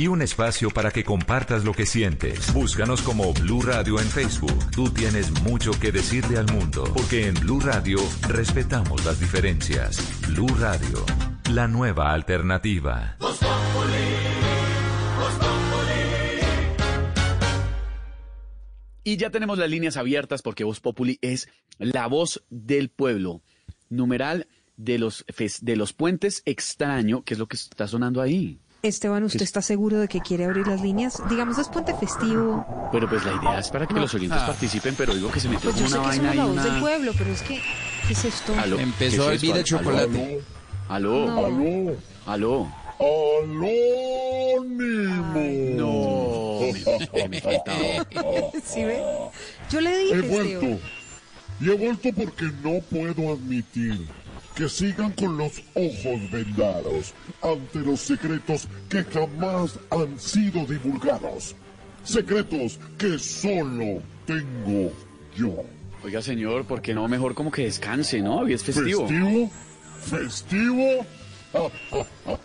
y un espacio para que compartas lo que sientes. Búscanos como Blue Radio en Facebook. Tú tienes mucho que decirle al mundo, porque en Blue Radio respetamos las diferencias. Blue Radio, la nueva alternativa. Y ya tenemos las líneas abiertas porque Voz Populi es la voz del pueblo. Numeral de los, de los puentes extraño, que es lo que está sonando ahí. Esteban, ¿usted ¿Qué- está seguro de que quiere abrir las líneas? Digamos, es puente festivo. Pero pues la idea es para que No. los oyentes Ah. participen, pero digo que se metió Pues yo como sé una que vaina ahí. la voz del Una... pueblo, pero es que, ¿qué es esto? Aló, Empezó ¿qué el es beat de esto? chocolate. Aló. No. Aló. Aló. Anónimo. No, me, me faltaba. ¿Sí ve? Yo le He dije, vuelto. Esteban. Y he vuelto porque no puedo admitir que sigan con los ojos vendados ante los secretos que jamás han sido divulgados. Secretos que solo tengo yo. Oiga, señor, ¿por qué no mejor como que descanse, no? Hoy es festivo. ¿Festivo? ¿Festivo?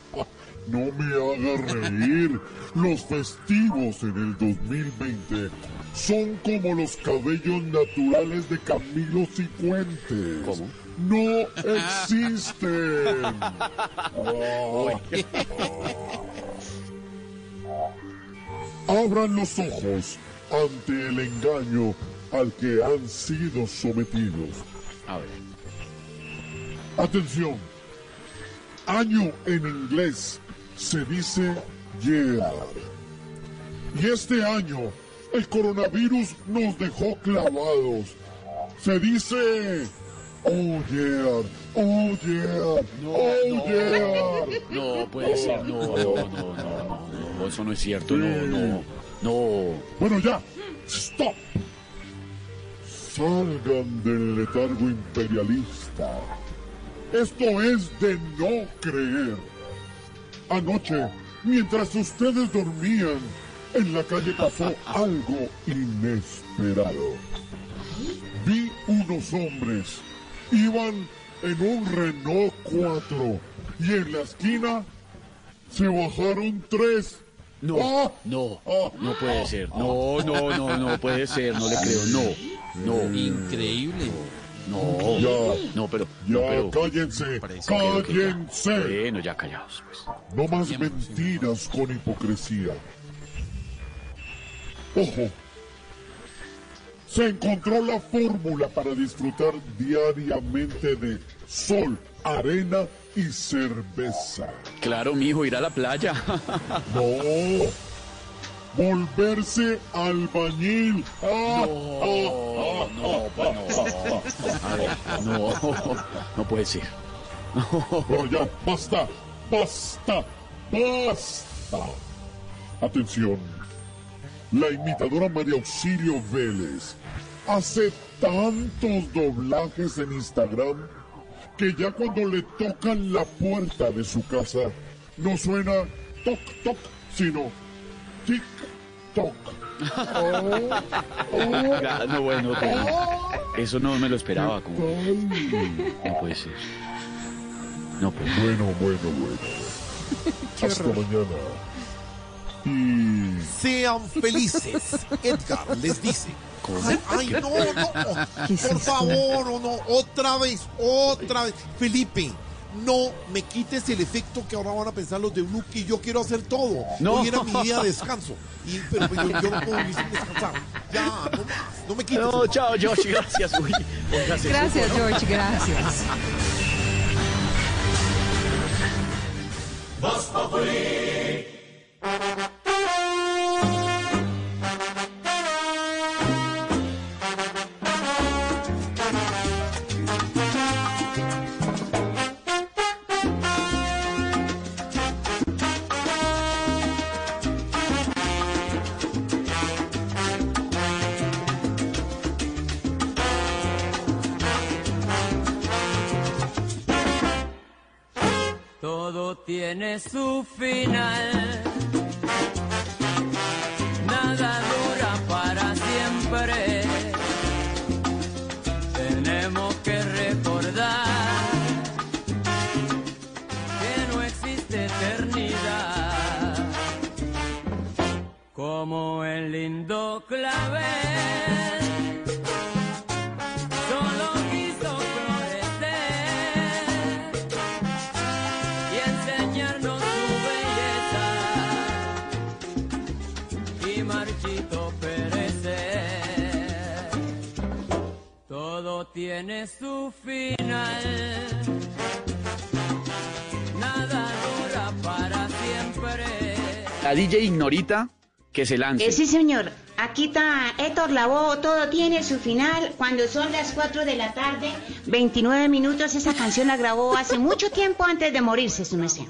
No me haga reír. Los festivos en el 2020 son como los cabellos naturales de Camilo Cifuentes. ¿Cómo? No existen. Abran los ojos ante el engaño al que han sido sometidos. A ver. Atención. Año en inglés se dice year. Y este año el coronavirus nos dejó clavados. Se dice oh yeah, oh yeah, oh yeah. No puede ser, no, no, no, no, no, no, eso no es cierto, no, no, no. Bueno, ya. Stop. Salgan del letargo imperialista. Esto es de no creer. Anoche, mientras ustedes dormían, en la calle pasó algo inesperado. Vi unos hombres. Iban en un Renault 4 y en la esquina se bajaron tres. No, ¡Ah! no, no puede ser. No, no, no, no puede ser. No le creo. No, no. Increíble. No, Ya. no, pero. Ya, no, pero- cállense, ya. cállense. Bueno, ya callados, pues. No más mentiras con hipocresía. Ojo. Se encontró la fórmula para disfrutar diariamente de sol, arena y cerveza. Claro, mijo, ir a la playa. No. Volverse albañil. No, no, no. A ver, no, no puede ser. No, ya, basta, basta, basta. Atención. La imitadora María Auxilio Vélez hace tantos doblajes en Instagram que ya cuando le tocan la puerta de su casa no suena toc toc, sino tic toc. Ah, No, bueno, no. eso no me lo esperaba. Como... No puede ser. No puede ser. Bueno, bueno, bueno. Hasta mañana. Y... Sean felices. Edgar les dice. Ay, ay, no, no. ¿Qué es Por favor, o no. Otra vez, otra vez. Felipe, no me quites el efecto que ahora van a pensar los de Blue que yo quiero hacer todo. No. Hoy era mi día de descanso. Y, pero, pero yo, yo no puedo ni sin descansar. Ya, no más. No me quites. No, chao, Josh, gracias. Uy, Gracias. George, gracias. Todo tiene su final. Nada dura para siempre. Tenemos que recordar que no existe eternidad. Como el lindo clavel. Tiene su final, nada dura para siempre. La DJ Ignorita que se lance. Eh, sí, señor. Aquí está Héctor Lavoe, todo tiene su final. Cuando son las 4 de la tarde, 29 minutos, esa canción la grabó hace mucho tiempo antes de morirse, su merced.